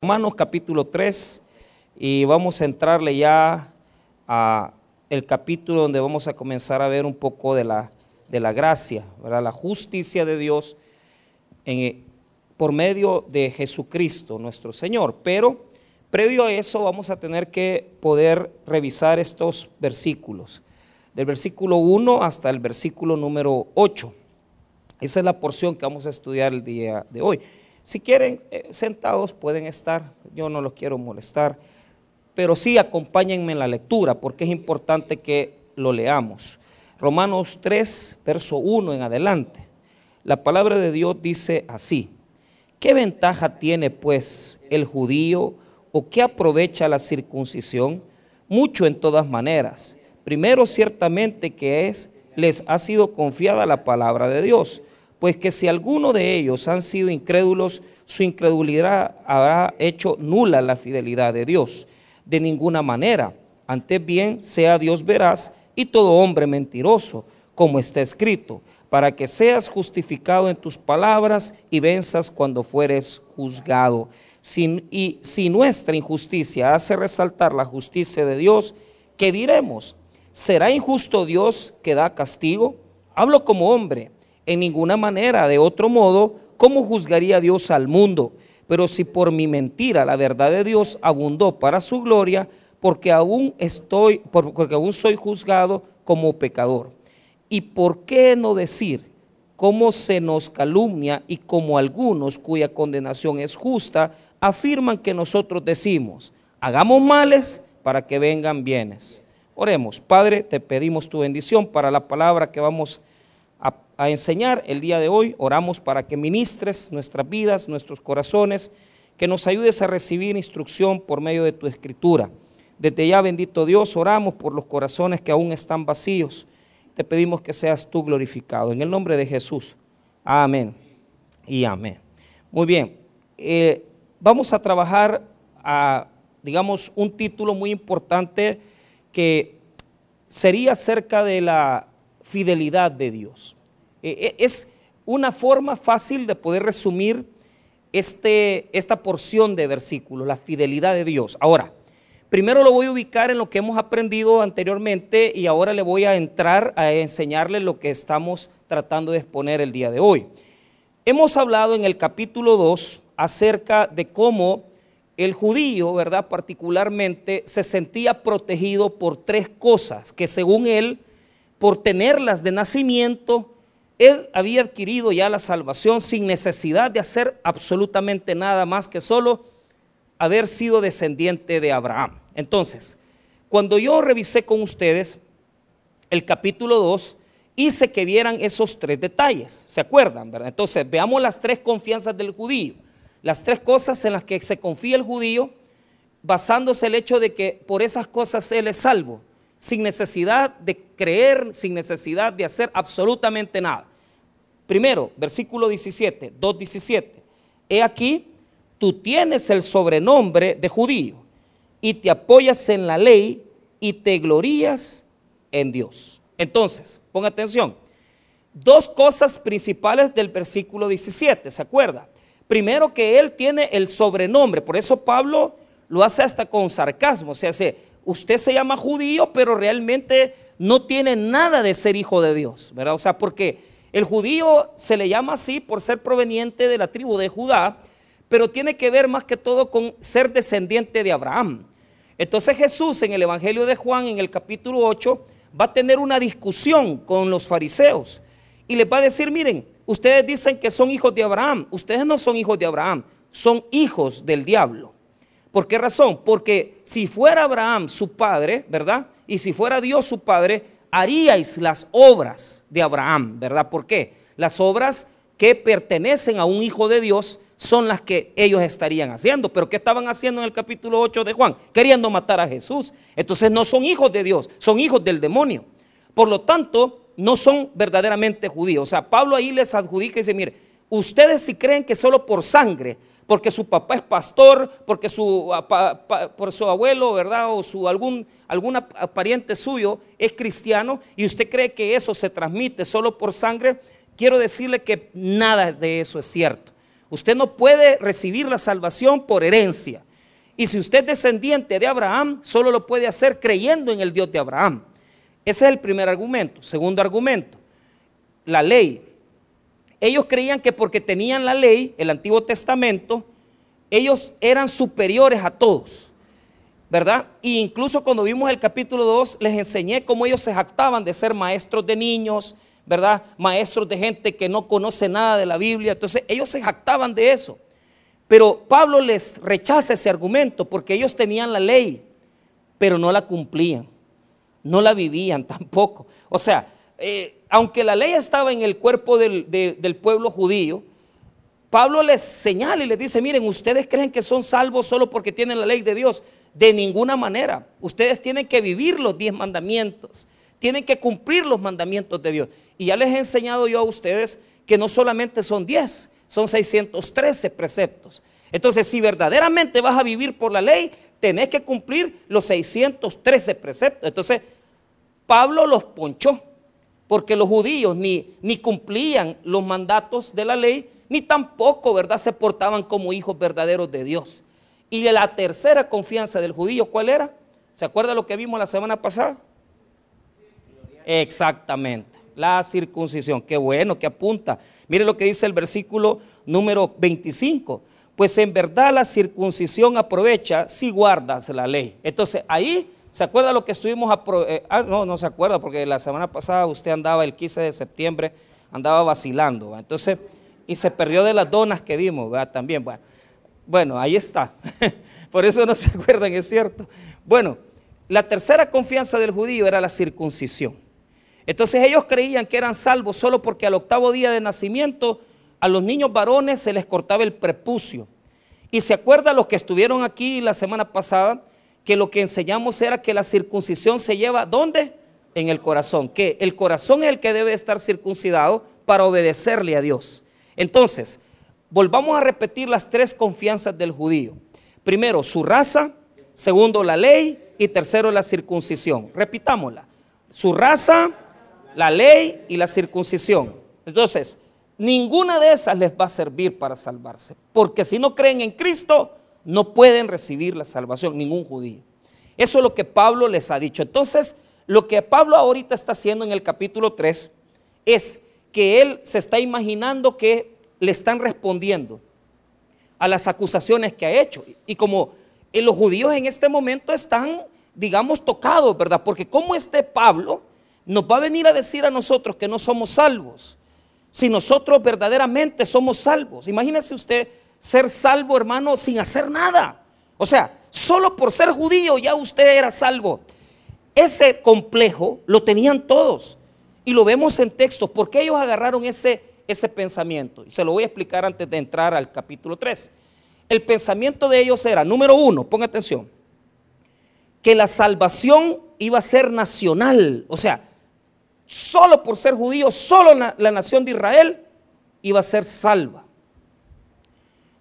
Romanos capítulo 3 y vamos a entrarle ya a el capítulo donde vamos a comenzar a ver un poco de la, de la gracia, la justicia de Dios en, por medio de Jesucristo nuestro Señor. Pero previo a eso vamos a tener que poder revisar estos versículos, del versículo 1 hasta el versículo número 8. Esa es la porción que vamos a estudiar el día de hoy. Si quieren, eh, sentados pueden estar, yo no los quiero molestar, pero sí acompáñenme en la lectura porque es importante que lo leamos. Romanos 3, verso 1 en adelante. La palabra de Dios dice así, ¿qué ventaja tiene pues el judío o qué aprovecha la circuncisión? Mucho en todas maneras. Primero ciertamente que es, les ha sido confiada la palabra de Dios pues que si alguno de ellos han sido incrédulos, su incredulidad habrá hecho nula la fidelidad de Dios. De ninguna manera, antes bien sea Dios veraz y todo hombre mentiroso, como está escrito, para que seas justificado en tus palabras y venzas cuando fueres juzgado. y si nuestra injusticia hace resaltar la justicia de Dios, ¿qué diremos? ¿Será injusto Dios que da castigo? Hablo como hombre en ninguna manera. De otro modo, ¿cómo juzgaría Dios al mundo? Pero si por mi mentira la verdad de Dios abundó para su gloria, porque aún estoy, porque aún soy juzgado como pecador. ¿Y por qué no decir cómo se nos calumnia y como algunos cuya condenación es justa afirman que nosotros decimos, hagamos males para que vengan bienes? Oremos, Padre, te pedimos tu bendición para la palabra que vamos a, enseñar el día de hoy. Oramos para que ministres nuestras vidas, nuestros corazones, que nos ayudes a recibir instrucción por medio de tu escritura. Desde ya, bendito Dios, oramos por los corazones que aún están vacíos. Te pedimos que seas tú glorificado. En el nombre de Jesús. Amén. Y amén. Muy bien. Eh, vamos a trabajar a, digamos, un título muy importante que sería acerca de la fidelidad de Dios. Eh, eh, es una forma fácil de poder resumir este, esta porción de versículos, la fidelidad de Dios. Ahora, primero lo voy a ubicar en lo que hemos aprendido anteriormente y ahora le voy a entrar a enseñarle lo que estamos tratando de exponer el día de hoy. Hemos hablado en el capítulo 2 acerca de cómo el judío, ¿verdad? Particularmente se sentía protegido por tres cosas que según él por tenerlas de nacimiento, él había adquirido ya la salvación sin necesidad de hacer absolutamente nada más que solo haber sido descendiente de Abraham. Entonces, cuando yo revisé con ustedes el capítulo 2, hice que vieran esos tres detalles. ¿Se acuerdan? Entonces, veamos las tres confianzas del judío. Las tres cosas en las que se confía el judío, basándose el hecho de que por esas cosas él es salvo sin necesidad de creer, sin necesidad de hacer absolutamente nada. Primero, versículo 17, 2.17. He aquí, tú tienes el sobrenombre de judío y te apoyas en la ley y te glorías en Dios. Entonces, ponga atención. Dos cosas principales del versículo 17, ¿se acuerda? Primero que él tiene el sobrenombre, por eso Pablo lo hace hasta con sarcasmo, o sea, se usted se llama judío, pero realmente no tiene nada de ser hijo de Dios, ¿verdad? O sea, porque el judío se le llama así por ser proveniente de la tribu de Judá, pero tiene que ver más que todo con ser descendiente de Abraham. Entonces Jesús en el Evangelio de Juan, en el capítulo 8, va a tener una discusión con los fariseos y les va a decir, miren, ustedes dicen que son hijos de Abraham, ustedes no son hijos de Abraham, son hijos del diablo. ¿Por qué razón? Porque si fuera Abraham su padre, ¿verdad? Y si fuera Dios su padre, haríais las obras de Abraham, ¿verdad? ¿Por qué? Las obras que pertenecen a un hijo de Dios son las que ellos estarían haciendo. Pero ¿qué estaban haciendo en el capítulo 8 de Juan? Queriendo matar a Jesús. Entonces no son hijos de Dios, son hijos del demonio. Por lo tanto, no son verdaderamente judíos. O sea, Pablo ahí les adjudica y dice, mire, ustedes si creen que solo por sangre porque su papá es pastor, porque su, por su abuelo, ¿verdad? O su algún alguna pariente suyo es cristiano y usted cree que eso se transmite solo por sangre, quiero decirle que nada de eso es cierto. Usted no puede recibir la salvación por herencia. Y si usted es descendiente de Abraham, solo lo puede hacer creyendo en el Dios de Abraham. Ese es el primer argumento. Segundo argumento, la ley. Ellos creían que porque tenían la ley, el Antiguo Testamento, ellos eran superiores a todos. ¿Verdad? E incluso cuando vimos el capítulo 2, les enseñé cómo ellos se jactaban de ser maestros de niños, ¿verdad? Maestros de gente que no conoce nada de la Biblia. Entonces ellos se jactaban de eso. Pero Pablo les rechaza ese argumento porque ellos tenían la ley, pero no la cumplían, no la vivían tampoco. O sea, eh, aunque la ley estaba en el cuerpo del, del pueblo judío, Pablo les señala y les dice, miren, ustedes creen que son salvos solo porque tienen la ley de Dios. De ninguna manera. Ustedes tienen que vivir los diez mandamientos. Tienen que cumplir los mandamientos de Dios. Y ya les he enseñado yo a ustedes que no solamente son 10, son 613 preceptos. Entonces, si verdaderamente vas a vivir por la ley, tenés que cumplir los 613 preceptos. Entonces, Pablo los ponchó, porque los judíos ni, ni cumplían los mandatos de la ley, ni tampoco, ¿verdad?, se portaban como hijos verdaderos de Dios. Y la tercera confianza del judío, ¿cuál era? ¿Se acuerda lo que vimos la semana pasada? Exactamente la circuncisión. Qué bueno que apunta. Mire lo que dice el versículo número 25. Pues en verdad la circuncisión aprovecha si guardas la ley. Entonces ahí, ¿se acuerda lo que estuvimos? Eh, ah, no, no se acuerda porque la semana pasada usted andaba el 15 de septiembre, andaba vacilando. Entonces, y se perdió de las donas que dimos, ¿verdad? También. Bueno, ahí está. Por eso no se acuerdan, es cierto. Bueno, la tercera confianza del judío era la circuncisión. Entonces ellos creían que eran salvos solo porque al octavo día de nacimiento a los niños varones se les cortaba el prepucio. Y se acuerda los que estuvieron aquí la semana pasada que lo que enseñamos era que la circuncisión se lleva ¿dónde? En el corazón, que el corazón es el que debe estar circuncidado para obedecerle a Dios. Entonces, volvamos a repetir las tres confianzas del judío. Primero, su raza, segundo, la ley y tercero, la circuncisión. Repitámosla. Su raza, la ley y la circuncisión. Entonces, ninguna de esas les va a servir para salvarse, porque si no creen en Cristo, no pueden recibir la salvación, ningún judío. Eso es lo que Pablo les ha dicho. Entonces, lo que Pablo ahorita está haciendo en el capítulo 3 es que él se está imaginando que le están respondiendo a las acusaciones que ha hecho. Y como los judíos en este momento están, digamos, tocados, ¿verdad? Porque como este Pablo nos va a venir a decir a nosotros que no somos salvos. Si nosotros verdaderamente somos salvos. Imagínese usted ser salvo, hermano, sin hacer nada. O sea, solo por ser judío ya usted era salvo. Ese complejo lo tenían todos. Y lo vemos en textos. ¿Por qué ellos agarraron ese, ese pensamiento? Y se lo voy a explicar antes de entrar al capítulo 3. El pensamiento de ellos era, número uno, ponga atención, que la salvación iba a ser nacional. O sea, solo por ser judío, solo la, la nación de Israel iba a ser salva.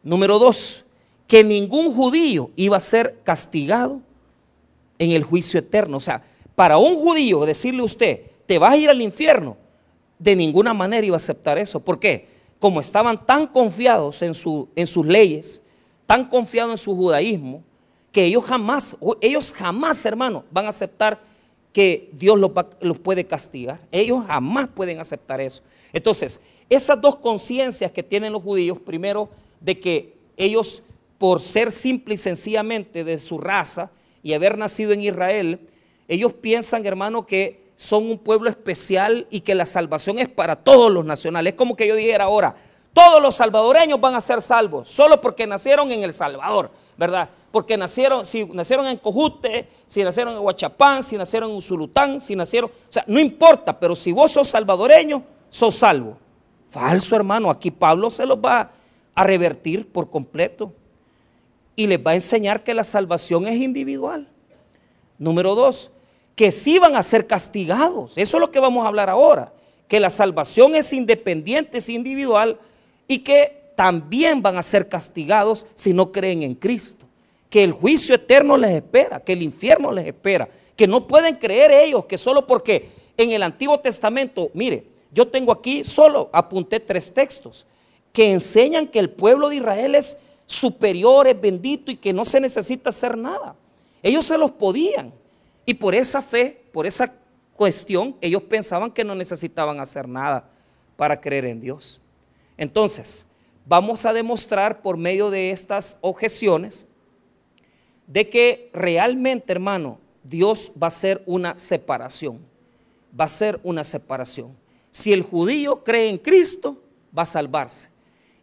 Número dos, que ningún judío iba a ser castigado en el juicio eterno. O sea, para un judío decirle a usted, te vas a ir al infierno, de ninguna manera iba a aceptar eso. ¿Por qué? Como estaban tan confiados en, su, en sus leyes, tan confiados en su judaísmo, que ellos jamás, ellos jamás, hermano, van a aceptar que Dios los, puede castigar. Ellos jamás pueden aceptar eso. Entonces, esas dos conciencias que tienen los judíos, primero, de que ellos, por ser simple y sencillamente de su raza y haber nacido en Israel, ellos piensan, hermano, que son un pueblo especial y que la salvación es para todos los nacionales. Es como que yo dijera ahora, todos los salvadoreños van a ser salvos, solo porque nacieron en El Salvador, ¿verdad? porque nacieron, si nacieron en Cojute, si nacieron en Huachapán, si nacieron en Usulután, si nacieron, o sea, no importa, pero si vos sos salvadoreño, sos salvo. Falso, hermano, aquí Pablo se los va a revertir por completo y les va a enseñar que la salvación es individual. Número dos, que sí van a ser castigados. Eso es lo que vamos a hablar ahora, que la salvación es independiente, es individual y que también van a ser castigados si no creen en Cristo que el juicio eterno les espera, que el infierno les espera, que no pueden creer ellos que solo porque en el Antiguo Testamento, mire, yo tengo aquí solo apunté tres textos. Que enseñan que el pueblo de Israel es superior, es bendito y que no se necesita hacer nada. Ellos se los podían. Y por esa fe, por esa cuestión, ellos pensaban que no necesitaban hacer nada para creer en Dios. Entonces, vamos a demostrar por medio de estas objeciones de que realmente, hermano, Dios va a ser una separación. Va a ser una separación. Si el judío cree en Cristo, va a salvarse.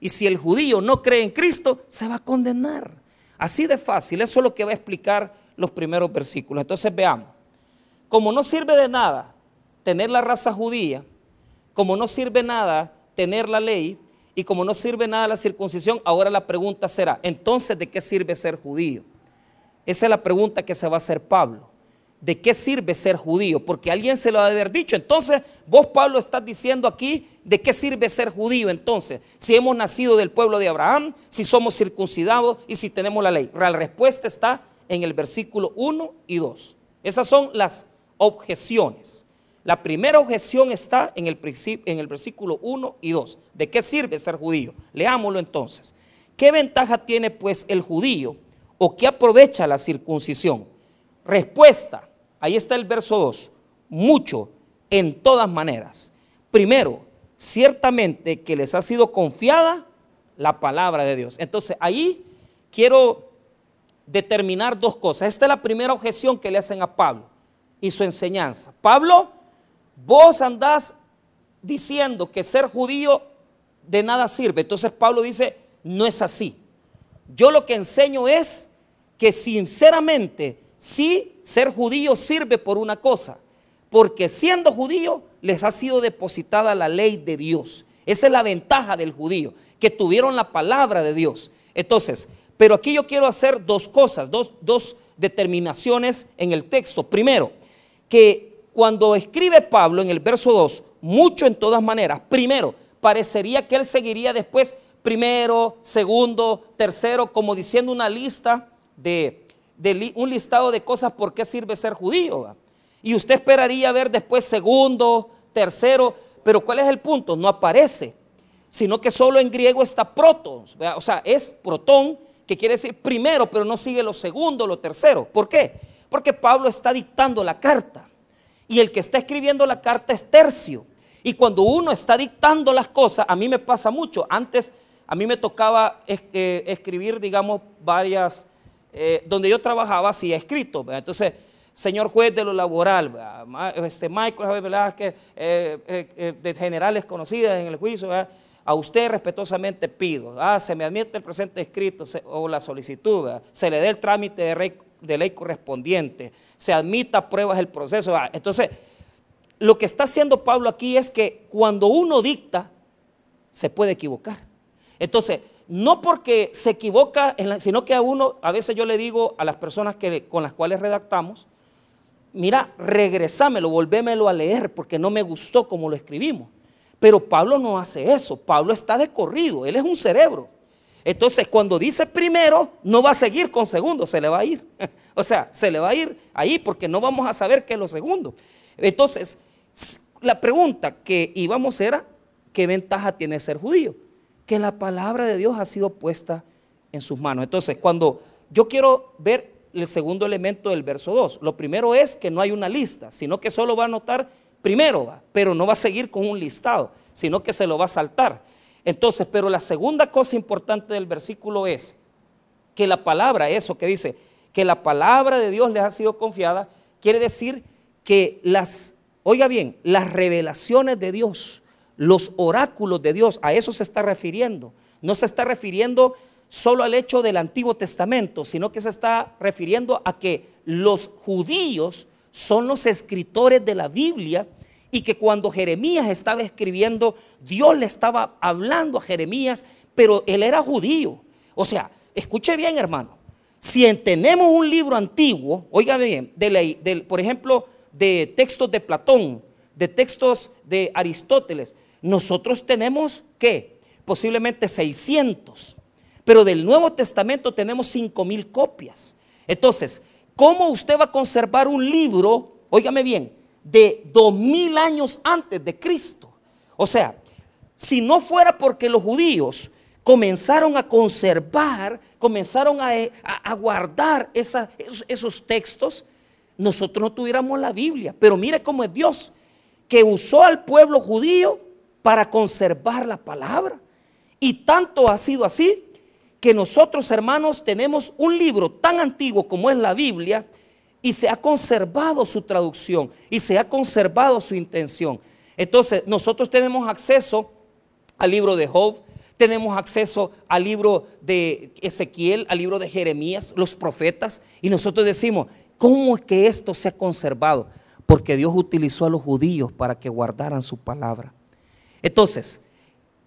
Y si el judío no cree en Cristo, se va a condenar. Así de fácil. Eso es lo que va a explicar los primeros versículos. Entonces veamos. Como no sirve de nada tener la raza judía, como no sirve nada tener la ley, y como no sirve nada la circuncisión, ahora la pregunta será, entonces, ¿de qué sirve ser judío? Esa es la pregunta que se va a hacer Pablo. ¿De qué sirve ser judío? Porque alguien se lo ha de haber dicho. Entonces, vos, Pablo, estás diciendo aquí, ¿de qué sirve ser judío entonces? Si hemos nacido del pueblo de Abraham, si somos circuncidados y si tenemos la ley. La respuesta está en el versículo 1 y 2. Esas son las objeciones. La primera objeción está en el, en el versículo 1 y 2. ¿De qué sirve ser judío? Leámoslo entonces. ¿Qué ventaja tiene pues el judío o qué aprovecha la circuncisión? Respuesta, ahí está el verso 2. Mucho, en todas maneras. Primero, ciertamente que les ha sido confiada la palabra de Dios. Entonces ahí quiero determinar dos cosas. Esta es la primera objeción que le hacen a Pablo y su enseñanza. Pablo vos andás diciendo que ser judío de nada sirve. Entonces Pablo dice, no es así. Yo lo que enseño es que sinceramente sí ser judío sirve por una cosa, porque siendo judío les ha sido depositada la ley de Dios. Esa es la ventaja del judío, que tuvieron la palabra de Dios. Entonces, pero aquí yo quiero hacer dos cosas, dos, dos determinaciones en el texto. Primero, que cuando escribe Pablo en el verso 2, mucho en todas maneras, primero, parecería que él seguiría después primero, segundo, tercero, como diciendo una lista de, un listado de cosas por qué sirve ser judío. Y usted esperaría ver después segundo, tercero, pero ¿cuál es el punto? No aparece, sino que solo en griego está protos, o sea, es protón, que quiere decir primero, pero no sigue lo segundo, lo tercero. ¿Por qué? Porque Pablo está dictando la carta y el que está escribiendo la carta es tercio. Y cuando uno está dictando las cosas, a mí me pasa mucho. Antes a mí me tocaba eh, escribir, digamos, varias, eh, donde yo trabajaba, hacía escrito. Entonces, señor juez de lo laboral, este Michael Javier Velázquez, eh, de generales conocidas en el juicio, a usted respetuosamente pido, ah, se me admite el presente escrito o la solicitud, se le dé el trámite de, ley correspondiente se admita pruebas el proceso. Entonces, lo que está haciendo Pablo aquí es que cuando uno dicta, se puede equivocar. Entonces, no porque se equivoca, sino que a uno, a veces yo le digo a las personas que, con las cuales redactamos, mira, regresámelo, volvémelo a leer, porque no me gustó como lo escribimos. Pero Pablo no hace eso, Pablo está de corrido, él es un cerebro. Entonces, cuando dice primero, no va a seguir con segundo, se le va a ir. o sea, se le va a ir ahí porque no vamos a saber qué es lo segundo. Entonces, la pregunta que íbamos era, ¿qué ventaja tiene ser judío? Que la palabra de Dios ha sido puesta en sus manos. Entonces, cuando yo quiero ver el segundo elemento del verso 2, lo primero es que no hay una lista, sino que solo va a anotar primero, pero no va a seguir con un listado, sino que se lo va a saltar. Entonces, pero la segunda cosa importante del versículo es que la palabra, eso que dice, que la palabra de Dios les ha sido confiada, quiere decir que las, oiga bien, las revelaciones de Dios, los oráculos de Dios, a eso se está refiriendo. No se está refiriendo solo al hecho del Antiguo Testamento, sino que se está refiriendo a que los judíos son los escritores de la Biblia y que cuando Jeremías estaba escribiendo, Dios le estaba hablando a Jeremías, pero él era judío. O sea, escuche bien hermano, si tenemos un libro antiguo, oiga bien, de por ejemplo, de textos de Platón, de textos de Aristóteles, nosotros tenemos, ¿qué? Posiblemente 600, pero del Nuevo Testamento tenemos 5000 copias. Entonces, ¿cómo usted va a conservar un libro, óigame bien, de dos mil años antes de Cristo. O sea, si no fuera porque los judíos comenzaron a conservar, comenzaron a, guardar esos textos, nosotros no tuviéramos la Biblia. Pero mire cómo es Dios, que usó al pueblo judío para conservar la palabra. Y tanto ha sido así que nosotros, hermanos, tenemos un libro tan antiguo como es la Biblia y se ha conservado su traducción y se ha conservado su intención. Entonces, nosotros tenemos acceso al libro de Job, tenemos acceso al libro de Ezequiel, al libro de Jeremías, los profetas, y nosotros decimos, ¿cómo es que esto se ha conservado? Porque Dios utilizó a los judíos para que guardaran su palabra. Entonces,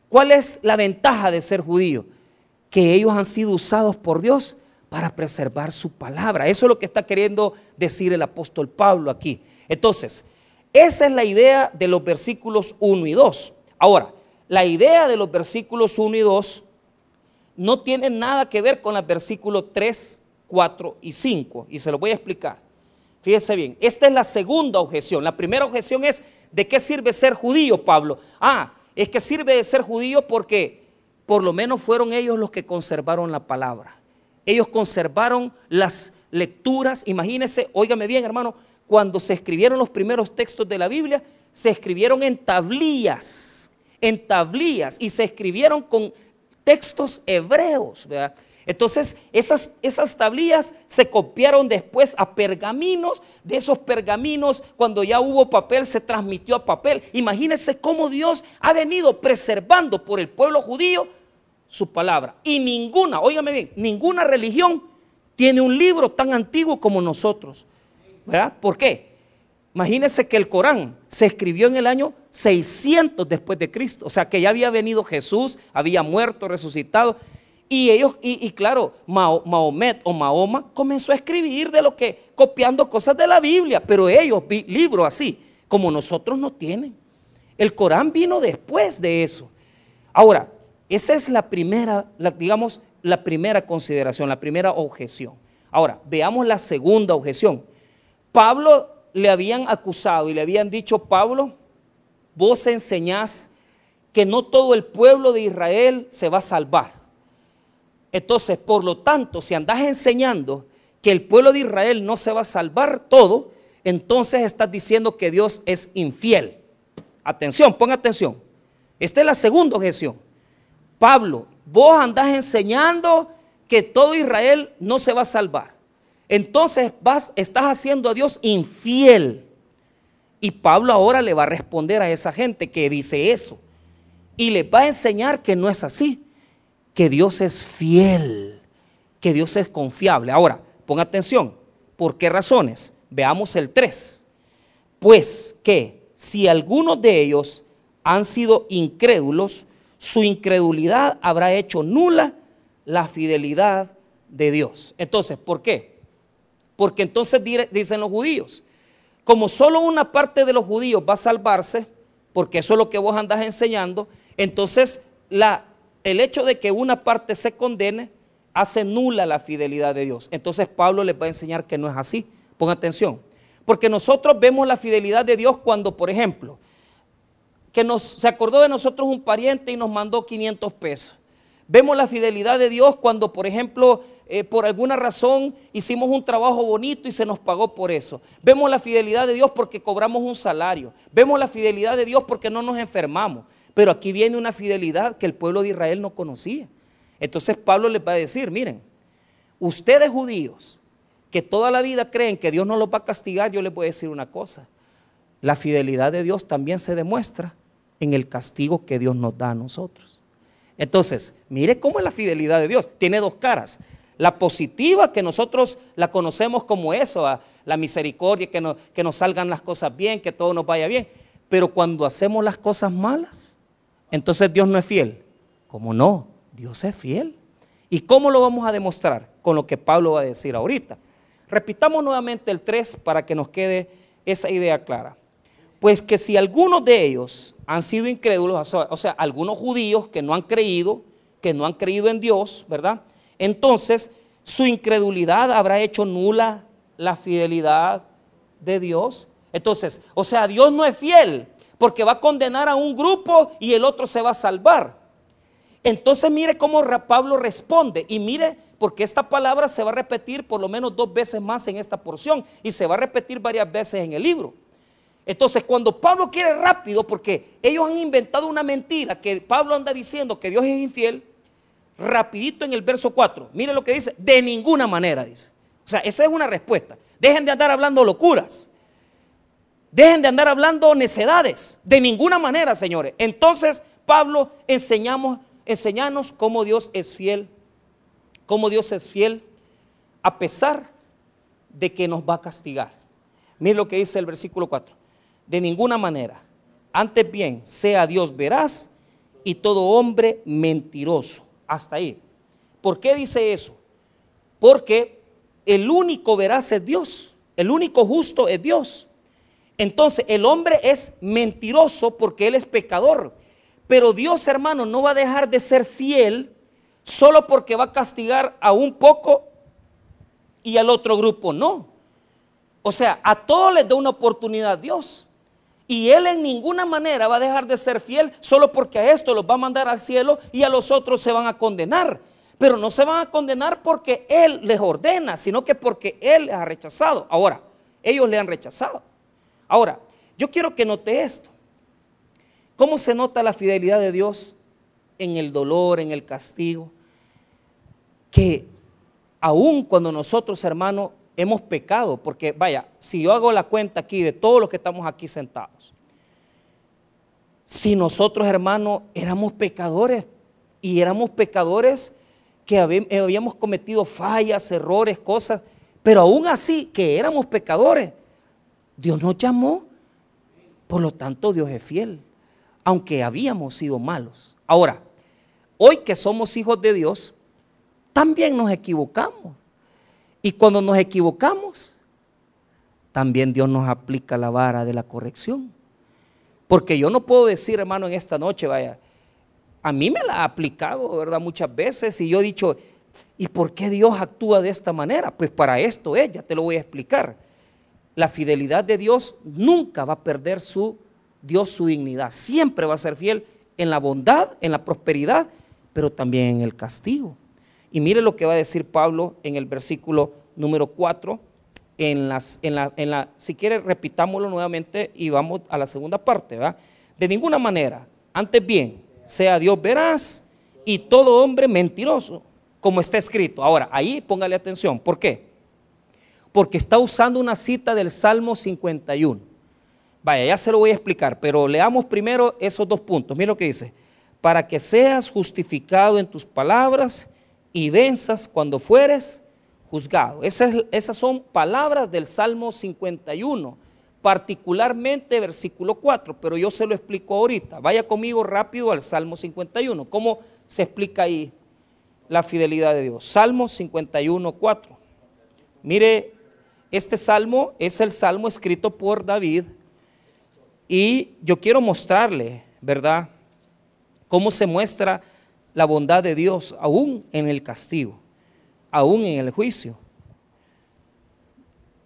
¿cuál es la ventaja de ser judío? Que ellos han sido usados por Dios para preservar su palabra. Eso es lo que está queriendo decir el apóstol Pablo aquí. Entonces, esa es la idea de los versículos 1 y 2. Ahora, la idea de los versículos 1 y 2 no tiene nada que ver con los versículos 3, 4 y 5. Y se lo voy a explicar. Fíjese bien, esta es la segunda objeción. La primera objeción es ¿De qué sirve ser judío, Pablo? Ah, es que sirve de ser judío porque por lo menos fueron ellos los que conservaron la palabra. Ellos conservaron las lecturas. Imagínense, óigame bien, hermano, cuando se escribieron los primeros textos de la Biblia, se escribieron en tablillas, en tablillas, y se escribieron con textos hebreos, ¿verdad? Entonces, esas, esas tablillas se copiaron después a pergaminos. De esos pergaminos, cuando ya hubo papel, se transmitió a papel. Imagínense cómo Dios ha venido preservando por el pueblo judío su palabra. Y ninguna, óigame bien, ninguna religión tiene un libro tan antiguo como nosotros. ¿Verdad? ¿Por qué? Imagínense que el Corán se escribió en el año 600 después de Cristo. O sea que ya había venido Jesús, había muerto, resucitado. Y ellos, y, claro, Mahomet o Mahoma comenzó a escribir de lo que, copiando cosas de la Biblia, pero ellos, libros así, como nosotros no tienen. El Corán vino después de eso. Ahora, esa es la primera, digamos, la primera consideración, la primera objeción. Ahora, veamos la segunda objeción. Pablo le habían acusado y le habían dicho, Pablo, vos enseñás que no todo el pueblo de Israel se va a salvar. Entonces, por lo tanto, si andas enseñando que el pueblo de Israel no se va a salvar todo, entonces estás diciendo que Dios es infiel. Atención, pon atención. Esta es la segunda objeción. Pablo, vos andás enseñando que todo Israel no se va a salvar. Entonces vas, estás haciendo a Dios infiel. Y Pablo ahora le va a responder a esa gente que dice eso. Y le va a enseñar que no es así que Dios es fiel, que Dios es confiable. Ahora, pon atención, ¿por qué razones? Veamos el 3. Pues que si algunos de ellos han sido incrédulos, su incredulidad habrá hecho nula la fidelidad de Dios. Entonces, ¿por qué? Porque entonces dicen los judíos, como solo una parte de los judíos va a salvarse, porque eso es lo que vos andás enseñando, entonces la el hecho de que una parte se condene hace nula la fidelidad de Dios. Entonces Pablo les va a enseñar que no es así. Pon atención. Porque nosotros vemos la fidelidad de Dios cuando, por ejemplo, que nos, se acordó de nosotros un pariente y nos mandó 500 pesos. Vemos la fidelidad de Dios cuando, por ejemplo, eh, por alguna razón hicimos un trabajo bonito y se nos pagó por eso. Vemos la fidelidad de Dios porque cobramos un salario. Vemos la fidelidad de Dios porque no nos enfermamos. Pero aquí viene una fidelidad que el pueblo de Israel no conocía. Entonces Pablo les va a decir, miren, ustedes judíos que toda la vida creen que Dios no los va a castigar, yo les voy a decir una cosa. La fidelidad de Dios también se demuestra en el castigo que Dios nos da a nosotros. Entonces, mire cómo es la fidelidad de Dios. Tiene dos caras. La positiva, que nosotros la conocemos como eso, la misericordia, que, que nos salgan las cosas bien, que todo nos vaya bien. Pero cuando hacemos las cosas malas, entonces Dios no es fiel. ¿Cómo no? Dios es fiel. ¿Y cómo lo vamos a demostrar? Con lo que Pablo va a decir ahorita. Repitamos nuevamente el 3 para que nos quede esa idea clara. Pues que si algunos de ellos han sido incrédulos, o sea, algunos judíos que no han creído, que no han creído en Dios, ¿verdad? Entonces su incredulidad habrá hecho nula la fidelidad de Dios. Entonces, o sea, Dios no es fiel porque va a condenar a un grupo y el otro se va a salvar. Entonces mire cómo Pablo responde y mire porque esta palabra se va a repetir por lo menos dos veces más en esta porción y se va a repetir varias veces en el libro. Entonces, cuando Pablo quiere rápido, porque ellos han inventado una mentira que Pablo anda diciendo que Dios es infiel, rapidito en el verso 4, mire lo que dice, de ninguna manera dice. O sea, esa es una respuesta. Dejen de andar hablando locuras. Dejen de andar hablando necedades. De ninguna manera, señores. Entonces, Pablo enseñamos, enseñanos cómo Dios es fiel cómo Dios es fiel a pesar de que nos va a castigar. Mire lo que dice el versículo 4. De ninguna manera, antes bien, sea Dios veraz y todo hombre mentiroso. Hasta ahí. ¿Por qué dice eso? Porque el único veraz es Dios, el único justo es Dios. Entonces el hombre es mentiroso porque él es pecador. Pero Dios, hermano, no va a dejar de ser fiel solo porque va a castigar a un poco y al otro grupo no. O sea, a todos les da una oportunidad Dios. Y Él en ninguna manera va a dejar de ser fiel solo porque a esto los va a mandar al cielo y a los otros se van a condenar. Pero no se van a condenar porque Él les ordena, sino que porque Él les ha rechazado. Ahora, ellos le han rechazado. Ahora, yo quiero que note esto. ¿Cómo se nota la fidelidad de Dios en el dolor, en el castigo? que aun cuando nosotros, hermanos, hemos pecado, porque vaya, si yo hago la cuenta aquí de todos los que estamos aquí sentados, si nosotros, hermanos, éramos pecadores y éramos pecadores que habíamos cometido fallas, errores, cosas, pero aún así que éramos pecadores, Dios nos llamó, por lo tanto Dios es fiel, aunque habíamos sido malos. Ahora, hoy que somos hijos de Dios, también nos equivocamos. Y cuando nos equivocamos, también Dios nos aplica la vara de la corrección. Porque yo no puedo decir, hermano, en esta noche, vaya, a mí me la ha aplicado, ¿verdad? Muchas veces y yo he dicho, ¿y por qué Dios actúa de esta manera? Pues para esto es, ya te lo voy a explicar. La fidelidad de Dios nunca va a perder su Dios su dignidad. Siempre va a ser fiel en la bondad, en la prosperidad, pero también en el castigo. Y mire lo que va a decir Pablo en el versículo número 4. En, las, en, la, en la, si quiere, repitámoslo nuevamente y vamos a la segunda parte. ¿verdad? De ninguna manera, antes bien, sea Dios veraz y todo hombre mentiroso, como está escrito. Ahora, ahí póngale atención. ¿Por qué? Porque está usando una cita del Salmo 51. Vaya, ya se lo voy a explicar, pero leamos primero esos dos puntos. Mira lo que dice. Para que seas justificado en tus palabras y venzas cuando fueres juzgado. Esas, esas son palabras del Salmo 51, particularmente versículo 4, pero yo se lo explico ahorita. Vaya conmigo rápido al Salmo 51. ¿Cómo se explica ahí la fidelidad de Dios? Salmo 51, 4. Mire, este salmo es el salmo escrito por David y yo quiero mostrarle, ¿verdad? Cómo se muestra la bondad de Dios aún en el castigo, aún en el juicio.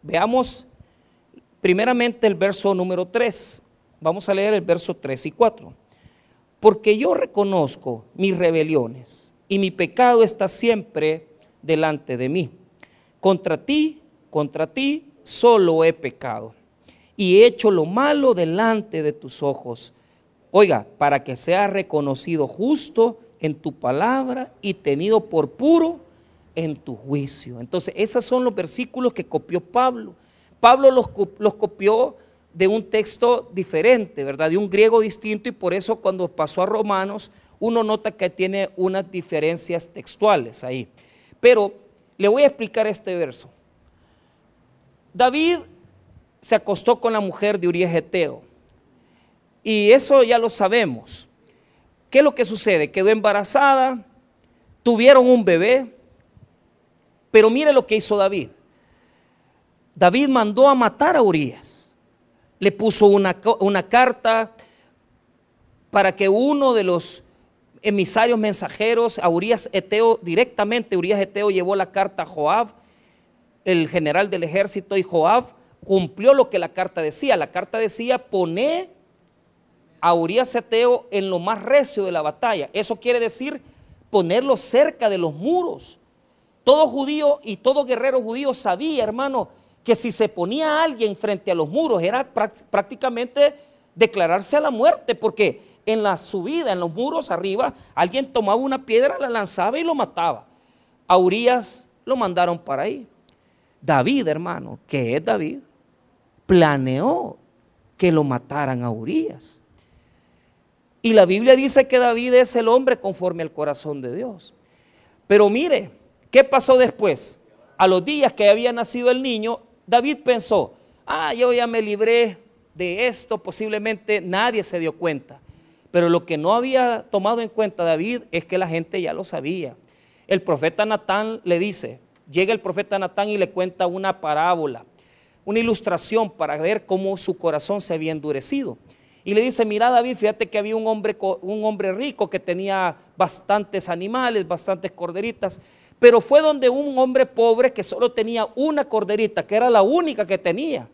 Veamos primeramente el verso número 3. Vamos a leer el verso 3 y 4. Porque yo reconozco mis rebeliones y mi pecado está siempre delante de mí. Contra ti, contra ti solo he pecado y he hecho lo malo delante de tus ojos. Oiga, para que sea reconocido justo en tu palabra y tenido por puro en tu juicio. Entonces, esos son los versículos que copió Pablo. Pablo los, los, copió de un texto diferente, ¿verdad? De un griego distinto y por eso cuando pasó a Romanos, uno nota que tiene unas diferencias textuales ahí. Pero le voy a explicar este verso. David se acostó con la mujer de Urias Eteo. Y eso ya lo sabemos. ¿Qué es lo que sucede? Quedó embarazada, tuvieron un bebé, pero mire lo que hizo David. David mandó a matar a Urias. Le puso una, carta para que uno de los emisarios mensajeros a Urias Eteo, directamente Urias Eteo llevó la carta a Joab, el general del ejército, y Joab cumplió lo que la carta decía. La carta decía, poné a Urias Eteo en lo más recio de la batalla. Eso quiere decir ponerlo cerca de los muros. Todo judío y todo guerrero judío sabía, hermano, que si se ponía a alguien frente a los muros era prácticamente declararse a la muerte, porque en la subida, en los muros arriba, alguien tomaba una piedra, la lanzaba y lo mataba. A Urias lo mandaron para ahí. David, hermano, que es David, planeó que lo mataran a Urias. Y la Biblia dice que David es el hombre conforme al corazón de Dios. Pero mire, ¿qué pasó después? A los días que había nacido el niño, David pensó, ah, yo ya me libré de esto, posiblemente nadie se dio cuenta. Pero lo que no había tomado en cuenta David es que la gente ya lo sabía. El profeta Natán le dice, llega el profeta Natán y le cuenta una parábola, una ilustración para ver cómo su corazón se había endurecido. Y le dice, mira David, fíjate que había un hombre, un hombre rico que tenía bastantes animales, bastantes corderitas, pero fue donde un hombre pobre que solo tenía una corderita, que era la única que tenía,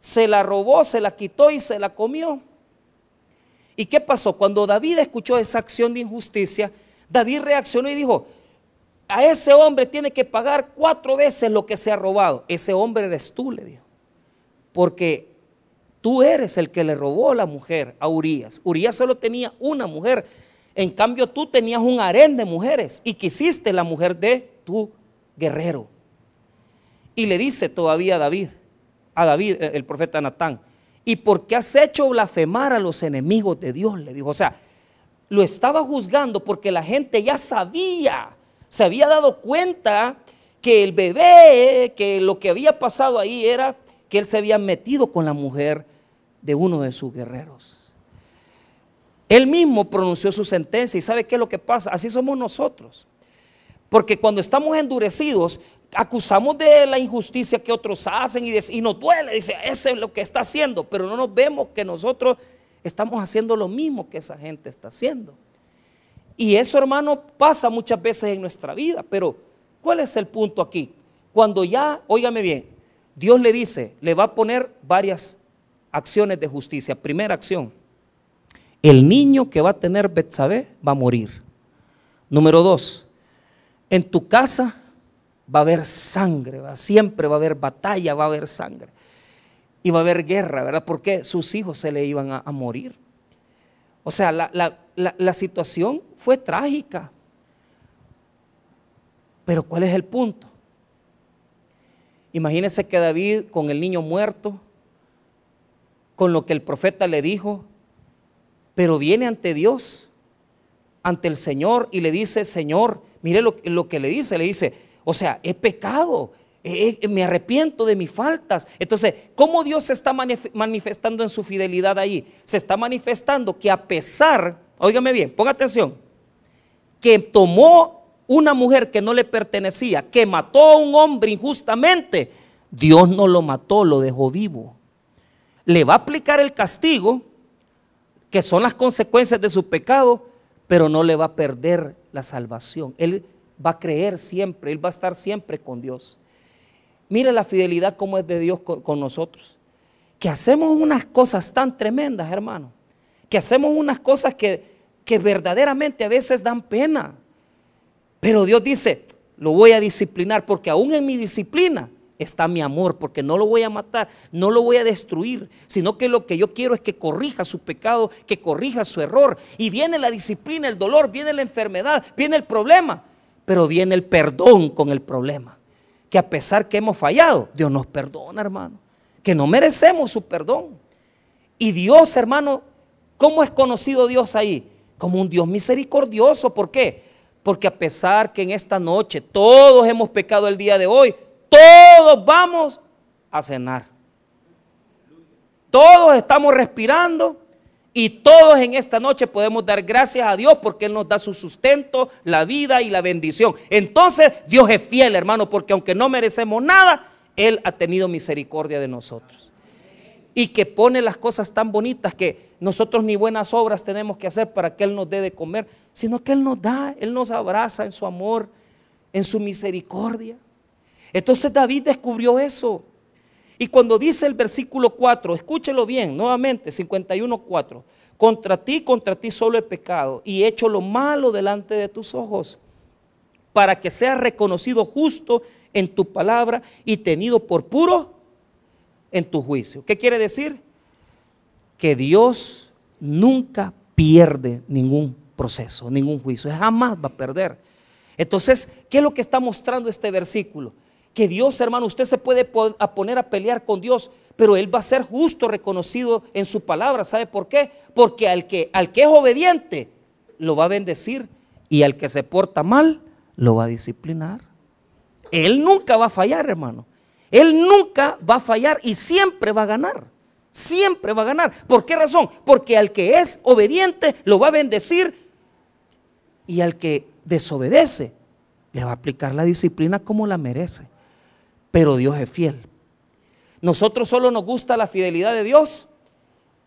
se la robó, se la quitó y se la comió. ¿Y qué pasó? Cuando David escuchó esa acción de injusticia, David reaccionó y dijo, a ese hombre tiene que pagar cuatro veces lo que se ha robado. Ese hombre eres tú, le dijo. Porque tú eres el que le robó la mujer a Urias. Urias solo tenía una mujer. En cambio tú tenías un harén de mujeres y quisiste la mujer de tu guerrero. Y le dice todavía a David, a David, el profeta Natán, ¿y por qué has hecho blasfemar a los enemigos de Dios? Le dijo, o sea, lo estaba juzgando porque la gente ya sabía se había dado cuenta que el bebé, que lo que había pasado ahí era que él se había metido con la mujer de uno de sus guerreros. Él mismo pronunció su sentencia y sabe qué es lo que pasa. Así somos nosotros. Porque cuando estamos endurecidos, acusamos de la injusticia que otros hacen y, y nos duele. Dice, ese es lo que está haciendo. Pero no nos vemos que nosotros estamos haciendo lo mismo que esa gente está haciendo. Y eso, hermano, pasa muchas veces en nuestra vida. Pero, ¿cuál es el punto aquí? Cuando ya, óigame bien, Dios le dice, le va a poner varias acciones de justicia. Primera acción, el niño que va a tener Betsabé va a morir. Número dos, en tu casa va a haber sangre, siempre va a haber batalla, va a haber sangre. Y va a haber guerra, ¿verdad? Porque sus hijos se le iban a morir. O sea, la, situación fue trágica. Pero ¿cuál es el punto? Imagínense que David con el niño muerto, con lo que el profeta le dijo, pero viene ante Dios, ante el Señor y le dice, Señor, mire lo, lo que le dice, le dice, o sea, he pecado, me arrepiento de mis faltas. Entonces, ¿cómo Dios se está manifestando en su fidelidad ahí? Se está manifestando que a pesar, óigame bien, ponga atención, que tomó una mujer que no le pertenecía, que mató a un hombre injustamente, Dios no lo mató, lo dejó vivo. Le va a aplicar el castigo, que son las consecuencias de su pecado, pero no le va a perder la salvación. Él va a creer siempre, él va a estar siempre con Dios. Mire la fidelidad como es de Dios con, nosotros. Que hacemos unas cosas tan tremendas, hermano. Que hacemos unas cosas que, que verdaderamente a veces dan pena. Pero Dios dice, lo voy a disciplinar porque aún en mi disciplina está mi amor, porque no lo voy a matar, no lo voy a destruir, sino que lo que yo quiero es que corrija su pecado, que corrija su error. Y viene la disciplina, el dolor, viene la enfermedad, viene el problema, pero viene el perdón con el problema que a pesar que hemos fallado, Dios nos perdona, hermano. Que no merecemos su perdón. Y Dios, hermano, ¿cómo es conocido Dios ahí? Como un Dios misericordioso. ¿Por qué? Porque a pesar que en esta noche todos hemos pecado el día de hoy, todos vamos a cenar. Todos estamos respirando y todos en esta noche podemos dar gracias a Dios porque Él nos da su sustento, la vida y la bendición. Entonces Dios es fiel, hermano, porque aunque no merecemos nada, Él ha tenido misericordia de nosotros. Y que pone las cosas tan bonitas que nosotros ni buenas obras tenemos que hacer para que Él nos dé de comer, sino que Él nos da, Él nos abraza en su amor, en su misericordia. Entonces David descubrió eso. Y cuando dice el versículo 4, escúchelo bien, nuevamente, 51.4, contra ti, contra ti solo he pecado y he hecho lo malo delante de tus ojos, para que seas reconocido justo en tu palabra y tenido por puro en tu juicio. ¿Qué quiere decir? Que Dios nunca pierde ningún proceso, ningún juicio, jamás va a perder. Entonces, ¿qué es lo que está mostrando este versículo? Que Dios, hermano, usted se puede poner a pelear con Dios, pero Él va a ser justo, reconocido en su palabra. ¿Sabe por qué? Porque al que, al que es obediente, lo va a bendecir y al que se porta mal, lo va a disciplinar. Él nunca va a fallar, hermano. Él nunca va a fallar y siempre va a ganar. Siempre va a ganar. ¿Por qué razón? Porque al que es obediente lo va a bendecir y al que desobedece le va a aplicar la disciplina como la merece. Pero Dios es fiel. Nosotros solo nos gusta la fidelidad de Dios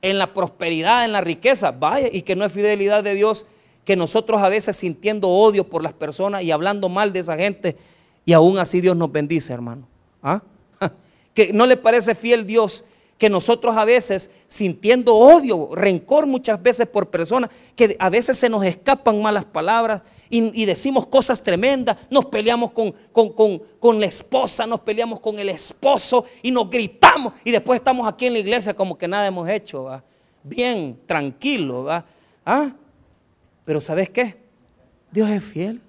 en la prosperidad, en la riqueza. Vaya, y que no es fidelidad de Dios que nosotros a veces sintiendo odio por las personas y hablando mal de esa gente, y aún así Dios nos bendice, hermano. ¿Ah? Que no le parece fiel Dios que nosotros a veces sintiendo odio, rencor muchas veces por personas, que a veces se nos escapan malas palabras y, decimos cosas tremendas, nos peleamos con, con, la esposa, nos peleamos con el esposo y nos gritamos y después estamos aquí en la iglesia como que nada hemos hecho, bien, tranquilo, ¿Ah? Pero ¿sabes qué? Dios es fiel,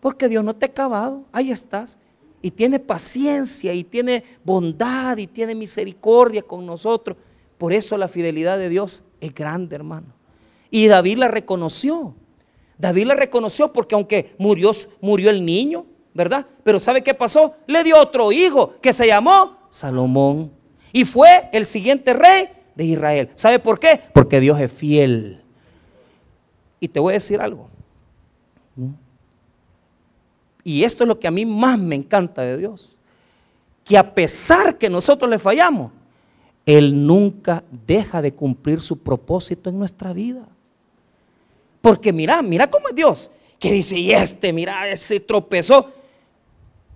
porque Dios no te ha acabado, ahí estás y tiene paciencia y tiene bondad y tiene misericordia con nosotros. Por eso la fidelidad de Dios es grande, hermano. Y David la reconoció. David la reconoció porque aunque murió, murió el niño, ¿verdad? Pero ¿sabe qué pasó? Le dio otro hijo que se llamó Salomón. Y fue el siguiente rey de Israel. ¿Sabe por qué? Porque Dios es fiel. Y te voy a decir algo. Y esto es lo que a mí más me encanta de Dios. Que a pesar que nosotros le fallamos, Él nunca deja de cumplir su propósito en nuestra vida. Porque mira, mira cómo es Dios. Que dice, y este, mira, ese tropezó.